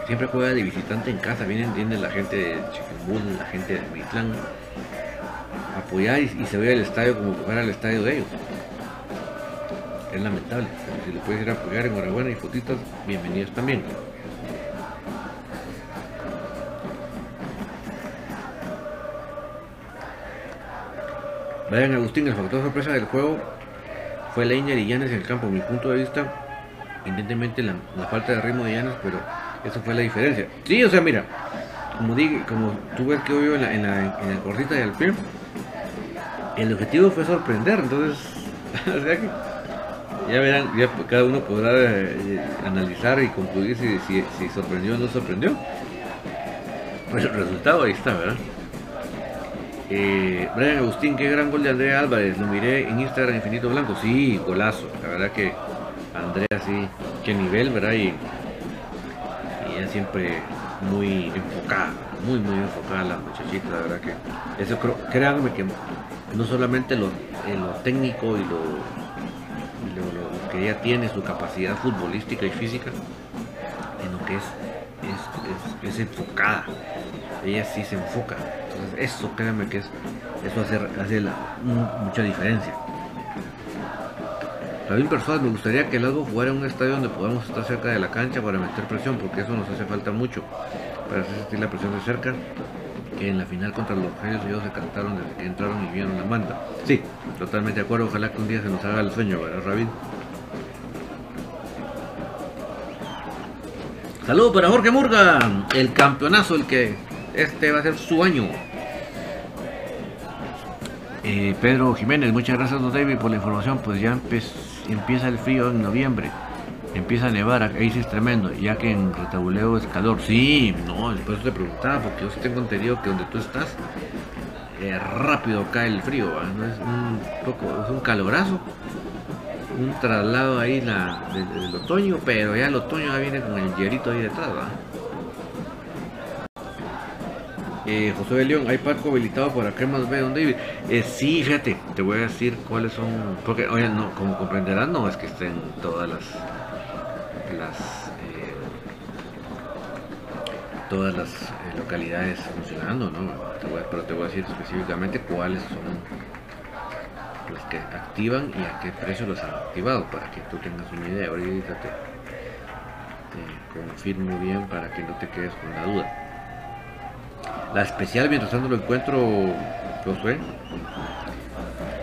siempre juega de visitante en casa, viene la gente de Chiquimul, la gente de Mitlán, apoyar y, se ve al estadio como si fuera el estadio de ellos. Es lamentable, pero si le puedes ir a apoyar, enhorabuena y fotitos, bienvenidos también. Brian Agustín, el factor sorpresa del juego fue Leiner y Llanes en el campo. Mi punto de vista, evidentemente la, falta de ritmo de Llanes, pero eso fue la diferencia. Sí, o sea, mira, como dije, como tú ves que hoy en la, en la, en la el objetivo fue sorprender, entonces, o sea que ya verán, ya cada uno podrá eh, analizar y concluir si, si, si sorprendió o no sorprendió. Pues el resultado ahí está, ¿verdad? Eh, Brian Agustín, qué gran gol de Andrea Álvarez. Lo miré en Instagram Infinito Blanco. Sí, golazo. La verdad que Andrea sí, qué nivel, ¿verdad? Y, ella siempre muy enfocada, muy, muy enfocada la muchachita. La verdad que eso creo, créanme que no solamente lo, eh, lo técnico y lo, lo, que ella tiene, su capacidad futbolística y física, sino que es, es, es enfocada. Ella sí se enfoca. Entonces eso créanme que es, eso hace, hace mucha diferencia. También personas me gustaría que el jugara en un estadio donde podamos estar cerca de la cancha para meter presión, porque eso nos hace falta mucho para hacer sentir la presión de cerca. Que en la final contra los Reyes ellos se cantaron desde que entraron y vieron la manda. Sí, totalmente de acuerdo. Ojalá que un día se nos haga el sueño, ¿verdad, Rabin? Saludos para Jorge Murga, el campeonazo, el que este va a ser su año. Eh, Pedro Jiménez, muchas gracias, don David, por la información. Pues ya empieza el frío en noviembre. Empieza a nevar, ahí sí es tremendo, ya que en Retabuleo es calor. Sí, no, después te preguntaba, porque yo sí tengo entendido que donde tú estás, eh, rápido cae el frío, no es un poco, es un calorazo, un traslado ahí la, del, del, otoño, pero ya el otoño ya viene con el hierito ahí detrás, ¿verdad? Eh, José de León, ¿hay parco habilitado para cremas B, don David? Eh, sí, fíjate, te voy a decir cuáles son, porque, oye, no, como comprenderán, no es que estén todas las, eh, todas las eh, localidades funcionando, ¿no? Pero te voy a decir específicamente cuáles son las que activan y a qué precio los han activado, para que tú tengas una idea. Ahorita te, te confirmo bien para que no te quedes con la duda. La especial, mientras tanto lo encuentro, Josué.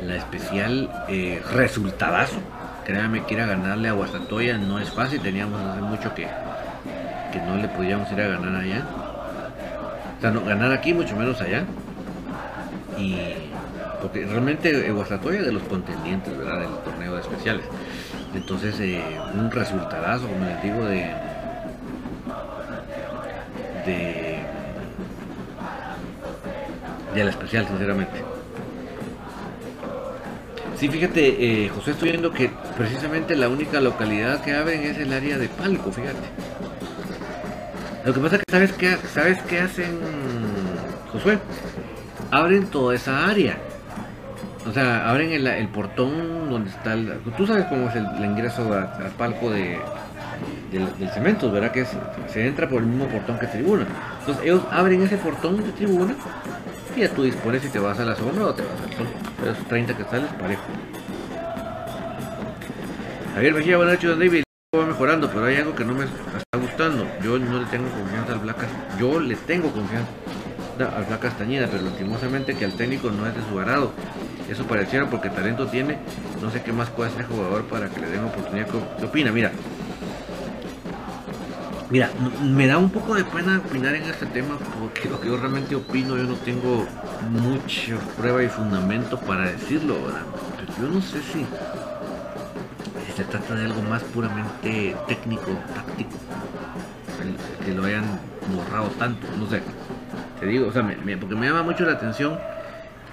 La especial eh, resultadazo. Créame que ir a ganarle a Guastatoya no es fácil. Teníamos hace mucho que, que no le podíamos ir a ganar allá. O sea, no, ganar aquí, mucho menos allá. Y porque realmente Guastatoya es de los contendientes, ¿verdad? Del torneo de especiales. Entonces, eh, un resultadazo, como les digo, de, de de la especial, sinceramente. Sí, fíjate, eh, José, estoy viendo que precisamente la única localidad que abren es el área de Palco, fíjate. Lo que pasa es que sabes qué, sabes qué hacen, Josué, abren toda esa área. O sea, abren el, portón donde está el... Tú sabes cómo es el, ingreso al Palco de, del, cemento, ¿verdad? Que se entra por el mismo portón que tribuna. Entonces ellos abren ese portón de tribuna y ya tú dispones si te vas a la sombra o te vas al sol. Pero esos 30 que sales parejo. Javier Mejía, buenas noches, David. Va mejorando, pero hay algo que no me está gustando. Yo no le tengo confianza al Black Yo le tengo confianza al Black Castañeda, pero lastimosamente que al técnico no es de su agrado. Eso pareciera porque talento tiene. No sé qué más puede hacer el jugador para que le den oportunidad. ¿Qué opina? Mira, Mira, me da un poco de pena opinar en este tema porque lo que yo realmente opino, yo no tengo mucha prueba y fundamento para decirlo, ¿verdad? Pero yo no sé si, si se trata de algo más puramente técnico, táctico, que lo hayan borrado tanto, no sé. Te digo, o sea, porque me llama mucho la atención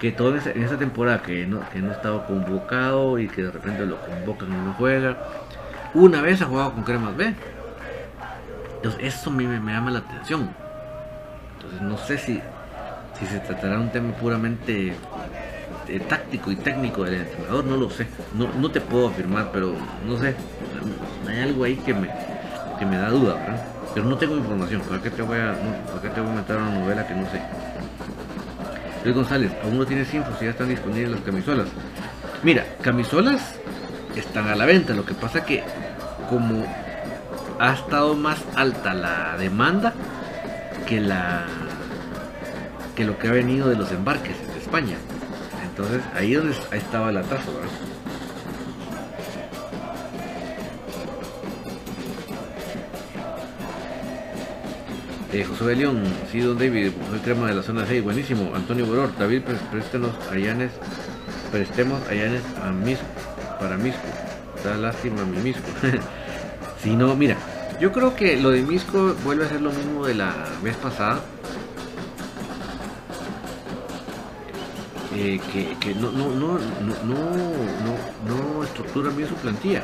que todo en esa temporada que no, que no estaba convocado y que de repente lo convocan y no juega. Una vez ha jugado con Cremas B. Entonces eso a mí me, llama la atención. Entonces no sé si, si se tratará un tema puramente eh, táctico y técnico del entrenador, no lo sé. No, no te puedo afirmar, pero no sé. Hay algo ahí que me, que me da duda, ¿verdad? Pero no tengo información. ¿Para qué te voy a, no, ¿para te voy a meter una novela que no sé? Luis González, aún no tienes info si ya están disponibles las camisolas. Mira, camisolas están a la venta. Lo que pasa que como ha estado más alta la demanda que la que lo que ha venido de los embarques de España. Entonces ahí donde estaba el atraso, ¿verdad? Eh, José León, sí, don David, soy crema de la zona 6, buenísimo. Antonio Boror, David, préstenos a Yanes, prestemos a Yanes a Misco, para Misco. Da lástima mi Misco. si no, mira, yo creo que lo de Misco vuelve a ser lo mismo de la vez pasada. Eh, que, que no, no, no, no, estructura bien su plantilla.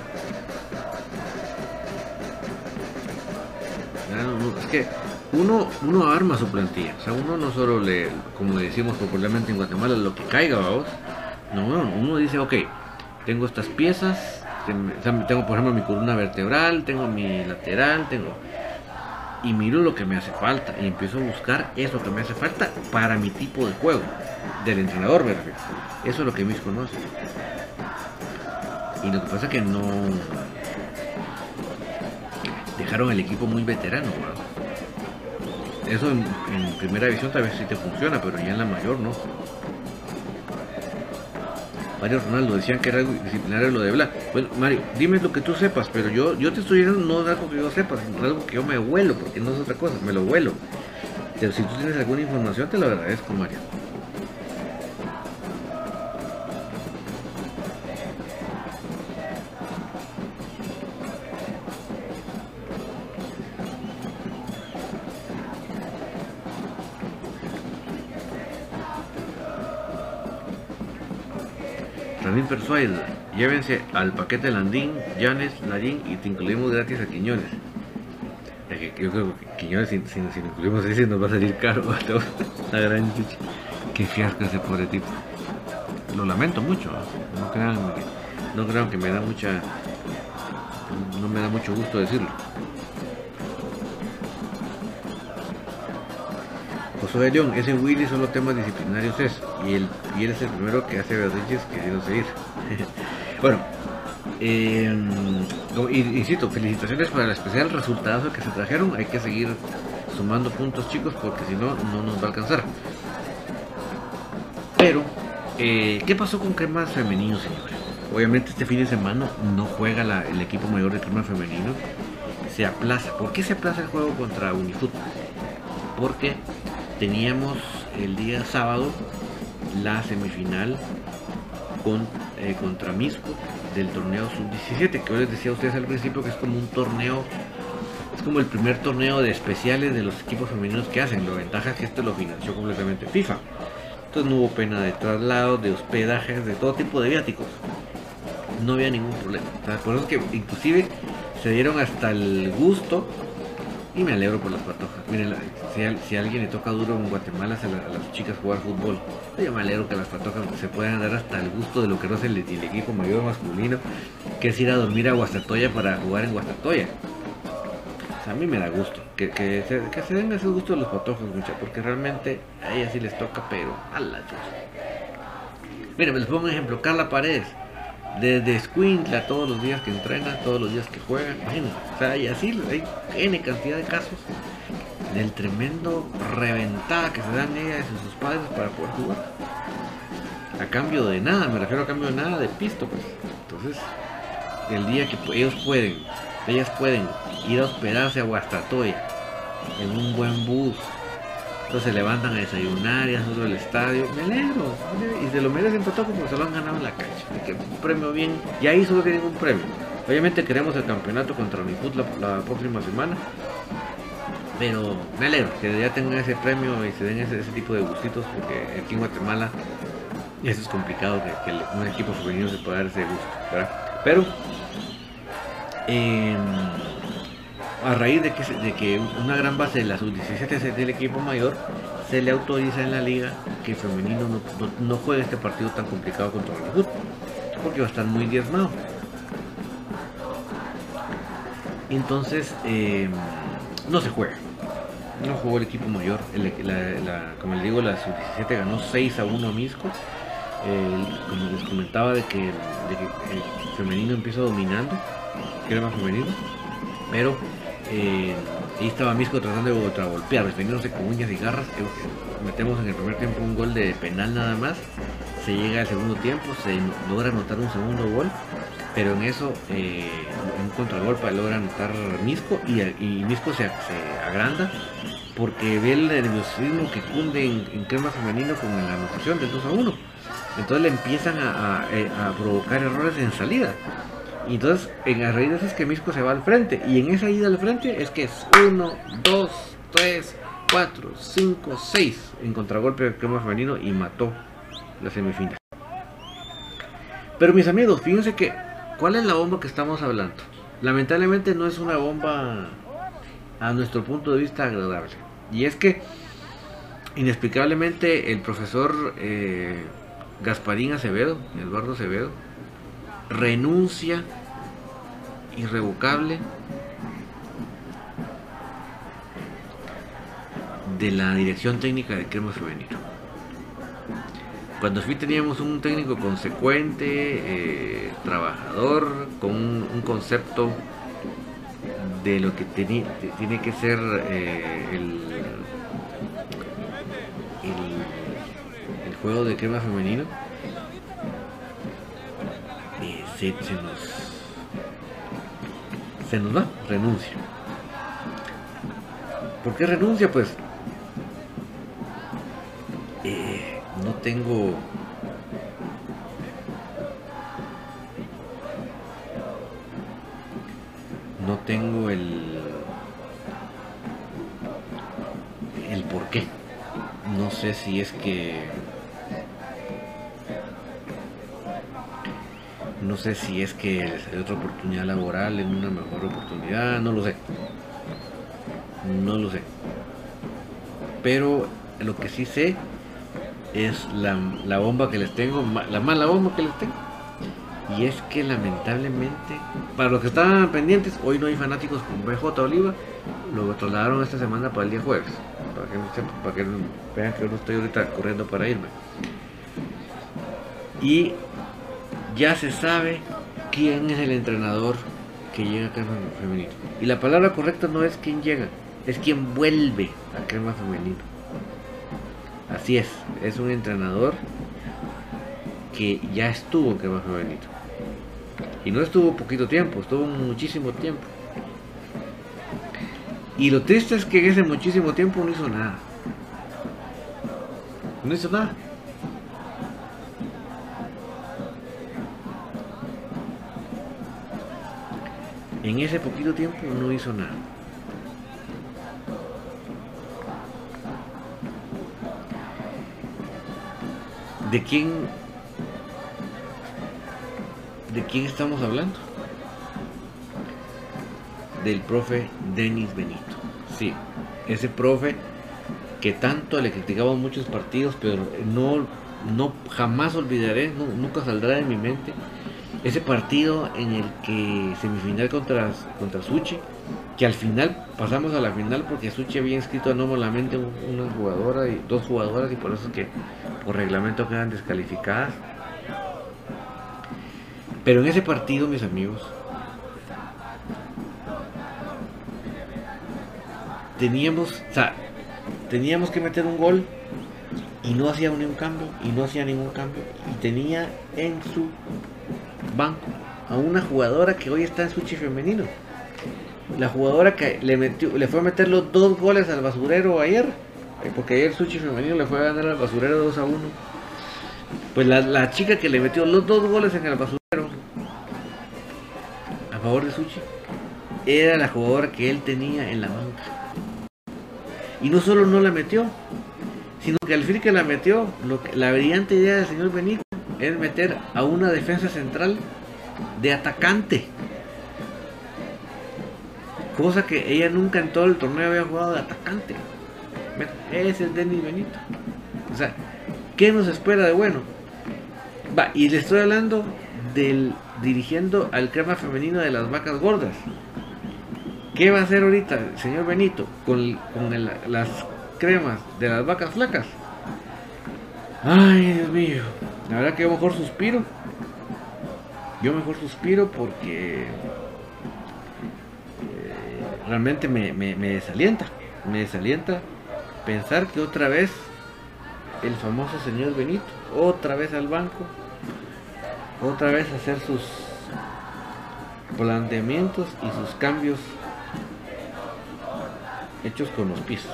es que uno, uno arma su plantilla. O sea, uno no solo le, como decimos popularmente en Guatemala, lo que caiga, vamos. No, uno dice, ok, tengo estas piezas, tengo por ejemplo mi columna vertebral, tengo mi lateral, tengo... Y miro lo que me hace falta y empiezo a buscar eso que me hace falta para mi tipo de juego. Del entrenador, me refiero. Eso es lo que mis conoce. Y lo que pasa es que no... Dejaron el equipo muy veterano, eso en, primera división tal vez sí te funciona, pero ya en la mayor no. Mario Ronaldo decían que era algo disciplinario lo de Bla. Bueno, Mario, dime lo que tú sepas, pero yo, yo te estoy diciendo no algo que yo sepa, sino algo que yo me vuelo, porque no es otra cosa, me lo vuelo. Pero si tú tienes alguna información, te lo agradezco, Mario. Llévense al paquete Landín, Llanes, Larín y te incluimos gratis a Quiñones. yo creo que Quiñones, si, si, si incluimos ese, nos va a salir caro. La gran chicha. Qué fiasco ese pobre tipo. Lo lamento mucho. No crean, no crean que me da mucha. No me da mucho gusto decirlo. León, ese Willy solo temas disciplinarios es, y él, y él es el primero que hace berrinches queriendo seguir. bueno, eh, insisto, felicitaciones para el especial resultado que se trajeron, hay que seguir sumando puntos chicos porque si no, no nos va a alcanzar. Pero, eh, ¿qué pasó con Cremas Femenino, señores? Obviamente este fin de semana no juega el equipo mayor de Cremas Femenino, se aplaza. ¿Por qué se aplaza el juego contra Unifoot? Porque teníamos el día sábado la semifinal con, eh, contra Misco del torneo sub-17, que yo les decía a ustedes al principio que es como un torneo, es como el primer torneo de especiales de los equipos femeninos que hacen. La ventaja es que este lo financió completamente FIFA. Entonces no hubo pena de traslado, de hospedajes, de todo tipo de viáticos. No había ningún problema. por eso que inclusive se dieron hasta el gusto y me alegro por las patojas. Miren, si, a alguien le toca duro en Guatemala a, las chicas jugar fútbol, yo me alegro que las patojas se puedan dar hasta el gusto de lo que no es el, equipo mayor masculino, que es ir a dormir a Guastatoya para jugar en Guastatoya. a mí me da gusto que, que, se, den ese gusto de los patojos, mucha, porque realmente a ellas sí les toca, pero a la Miren, les pongo un ejemplo, Carla Paredes desde Squintla todos los días que entrena, todos los días que juega, imagínense, o sea, y así hay N cantidad de casos del tremendo reventada que se dan ellas y sus padres para poder jugar. A cambio de nada, me refiero a cambio de nada de pisto, pues. Entonces, el día que ellos pueden, ellas pueden ir a hospedarse a Guastatoya en un buen bus, entonces se levantan a desayunar y hacen el estadio. Me alegro. Y se lo merecen todo porque se lo han ganado en la cancha. que un premio bien. Y ahí solo tienen un premio. Obviamente queremos el campeonato contra Unifut la próxima semana. Pero me alegro que ya tengan ese premio y se den ese, tipo de gustitos porque aquí en Guatemala eso es complicado que, un equipo femenino se pueda dar ese gusto, ¿verdad? Pero em, a raíz de que, de que una gran base de la sub-17 es del equipo mayor, se le autoriza en la liga que el femenino no, juegue este partido tan complicado contra el fútbol, porque va a estar muy diezmado. Entonces, em, no se juega no jugó el equipo mayor. como les digo, la sub-17 ganó 6 a 1 a Misco. como les comentaba, de que, el femenino empieza dominando, que era más femenino, pero eh, ahí estaba Misco tratando de golpear, defendiéndose con uñas y garras. metemos en el primer tiempo un gol de penal nada más. Se llega al segundo tiempo, se logra anotar un segundo gol pero en eso eh, un contragolpe logra anotar Misco y, Misco se, agranda porque ve el nerviosismo que cunde en, crema femenino con la anotación del 2 a 1 entonces le empiezan eh, a, provocar errores en salida. Y entonces en la raíz de eso es que Misco se va al frente. Y en esa ida al frente es que es 1, 2, 3, 4, 5, 6 en contragolpe de crema femenino y mató la semifinal. Pero mis amigos, fíjense que ¿Cuál es la bomba que estamos hablando? Lamentablemente no es una bomba a nuestro punto de vista agradable. Y es que inexplicablemente el profesor eh, Gasparín Acevedo, Eduardo Acevedo, renuncia irrevocable de la dirección técnica de Crema Femenino. Cuando fui teníamos un técnico consecuente, eh, trabajador, con un, concepto de lo que tiene que ser eh, el, el, juego de crema femenino. Eh, se, nos se nos va, renuncia. ¿Por qué renuncia? Pues tengo no tengo el el por qué. No sé si es que no sé si es que hay otra oportunidad laboral en una mejor oportunidad no lo sé. No lo sé. Pero lo que sí sé es la, bomba que les tengo, la mala bomba que les tengo. Y es que lamentablemente, para los que estaban pendientes, hoy no hay fanáticos con BJ Oliva, lo trasladaron esta semana para el día jueves, para que, que vean que no estoy ahorita corriendo para irme. Y ya se sabe quién es el entrenador que llega a Crema Femenino. Y la palabra correcta no es quién llega, es quien vuelve a Crema Femenino. Así es, es un entrenador que ya estuvo en Crema Femenino. Y no estuvo poquito tiempo, estuvo muchísimo tiempo. Y lo triste es que en ese muchísimo tiempo no hizo nada. No hizo nada. En ese poquito tiempo no hizo nada. ¿De quién ¿De quién estamos hablando? Del profe Denis Benito. Sí, ese profe que tanto le criticaba muchos partidos, pero no, no jamás olvidaré, nunca saldrá de mi mente ese partido en el que semifinal contra, contra Suchi, que al final pasamos a la final porque Suchi había inscrito anómalamente una jugadora y dos jugadoras y por eso es que por reglamento quedan descalificadas. Pero en ese partido, mis amigos, teníamos, o sea, teníamos que meter un gol y no hacía ningún cambio y no hacía ningún cambio y tenía en su banco a una jugadora que hoy está en Suchi femenino. La jugadora que le metió, le fue a meter los dos goles al basurero ayer porque ayer Suchi femenino le fue a ganar al basurero 2 a 1. Pues la, chica que le metió los dos goles en el basurero a favor de Suchi era la jugadora que él tenía en la banca. Y no solo no la metió, sino que al fin que la metió, la brillante idea del señor Benito es meter a una defensa central de atacante. Cosa que ella nunca en todo el torneo había jugado de atacante. Ese es Denis Benito. O sea, ¿qué nos espera de bueno? Va, y le estoy hablando del dirigiendo al crema femenino de las vacas gordas. ¿Qué va a hacer ahorita señor Benito con, las cremas de las vacas flacas? Ay, Dios mío. La verdad que yo mejor suspiro. Yo mejor suspiro porque eh, realmente me, me desalienta. Me desalienta pensar que otra vez el famoso señor Benito, otra vez al banco, otra vez hacer sus planteamientos y sus cambios hechos con los pies.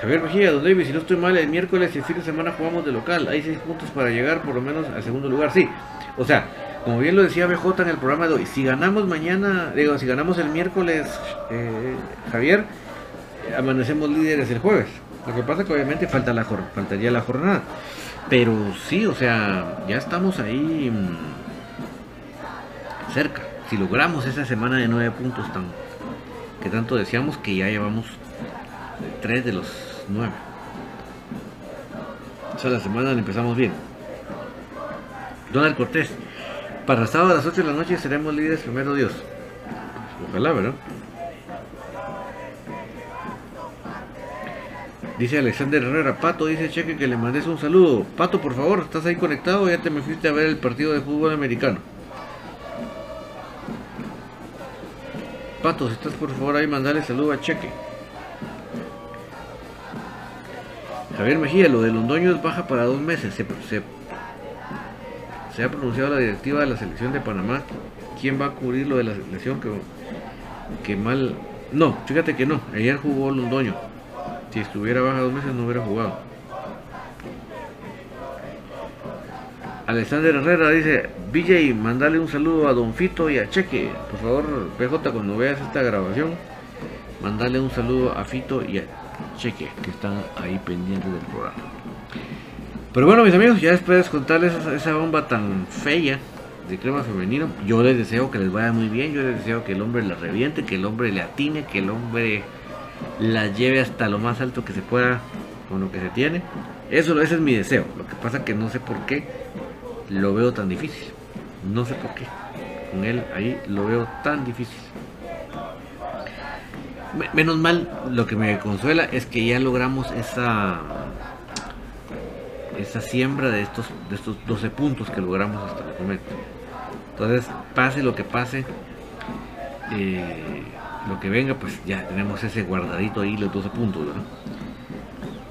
Javier Mejía, Don David, si no estoy mal, el miércoles y el fin de semana jugamos de local. Hay seis puntos para llegar por lo menos al segundo lugar. Sí, o sea, como bien lo decía BJ en el programa de hoy, si ganamos mañana, digo, si ganamos el miércoles, eh, Javier, amanecemos líderes el jueves. Lo que pasa es que obviamente falta la, faltaría la jornada. Pero sí, o sea, ya estamos ahí mm, cerca. Si logramos esa semana de nueve puntos tan, que tanto decíamos que ya llevamos tres de los nueve. O sea, la semana la empezamos bien. Donald Cortés, para el sábado a las 8 de la noche seremos líderes primero Dios. Ojalá, ¿verdad? Dice Alexander Herrera, Pato, dice Cheque que le mandes un saludo. Pato, por favor, ¿estás ahí conectado? Ya te me fuiste a ver el partido de fútbol americano. Pato, si estás por favor ahí, mandale saludo a Cheque. Javier Mejía, lo de Londoño baja para dos meses. Se, se, ha pronunciado la directiva de la selección de Panamá. ¿Quién va a cubrir lo de la selección? Que, que mal. No, fíjate que no. Ayer jugó Londoño. Si estuviera baja dos meses no hubiera jugado. Alexander Herrera dice, BJ, mandale un saludo a Don Fito y a Cheque. Por favor, PJ, cuando veas esta grabación, mandale un saludo a Fito y a Cheque, que están ahí pendientes del programa. Pero bueno, mis amigos, ya después de contarles esa, bomba tan fea de crema femenino, yo les deseo que les vaya muy bien, yo les deseo que el hombre la reviente, que el hombre le atine, que el hombre la lleve hasta lo más alto que se pueda con lo que se tiene. Eso ese es mi deseo. Lo que pasa que no sé por qué lo veo tan difícil. No sé por qué. Con él ahí lo veo tan difícil. Menos mal, lo que me consuela es que ya logramos esa esa siembra de estos de estos 12 puntos que logramos hasta el momento. Entonces, pase lo que pase, eh, lo que venga, pues ya tenemos ese guardadito ahí, los 12 puntos,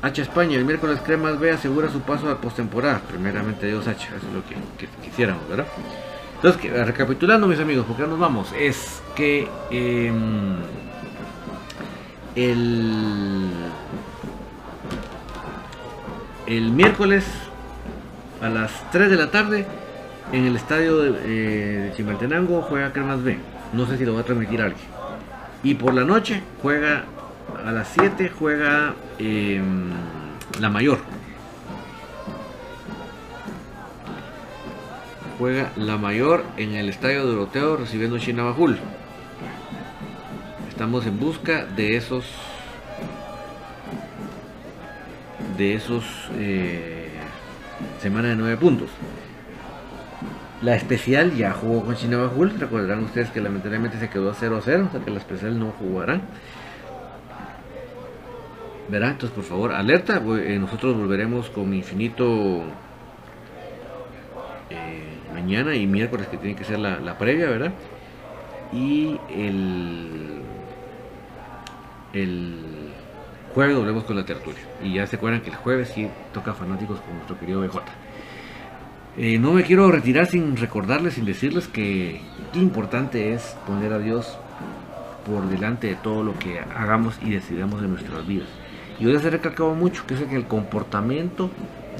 H España, el miércoles Cremas B asegura su paso a postemporada. Primeramente Dios H, eso es lo que, quisiéramos, ¿verdad? Entonces, recapitulando mis amigos, porque nos vamos, es que em, el, el miércoles a las 3 de la tarde en el estadio de, eh, de Chimaltenango juega Cremas B. No sé si lo va a transmitir alguien. Y por la noche juega a las 7 juega em, la mayor. Juega la mayor en el estadio Doroteo recibiendo Chinabajul. Estamos en busca de esos de esos eh, semana de 9 puntos. La especial ya jugó con Chinabajul. Recordarán ustedes que lamentablemente se quedó a 0 a 0, o sea que la especial no jugará. Verá, entonces por favor, alerta. Eh, nosotros volveremos con Infinito eh, mañana y miércoles, que tiene que ser la, previa, ¿verdad? Y el, el jueves volvemos con la tertulia. Y ya se acuerdan que el jueves sí toca fanáticos con nuestro querido BJ. Eh, no me quiero retirar sin recordarles, sin decirles que qué importante es poner a Dios por delante de todo lo que hagamos y decidamos en nuestras vidas. Y hoy se recalcado mucho que es el comportamiento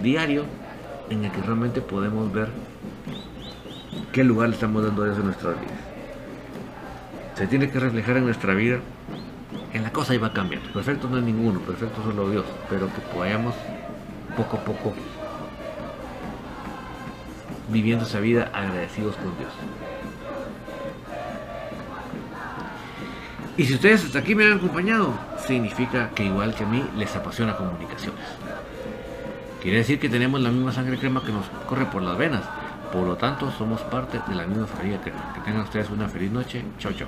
diario en el que realmente podemos ver qué lugar le estamos dando a Dios en nuestras vidas. se tiene que reflejar en nuestra vida, en la cosa iba cambiando. Perfecto no es ninguno, perfecto solo Dios, pero que vayamos poco a poco viviendo esa vida agradecidos con Dios. Y si ustedes hasta aquí me han acompañado, significa que igual que a mí les apasiona comunicaciones. Quiere decir que tenemos la misma sangre crema que nos corre por las venas. Por lo tanto, somos parte de la misma familia crema. Que tengan ustedes una feliz noche. Chao, chao.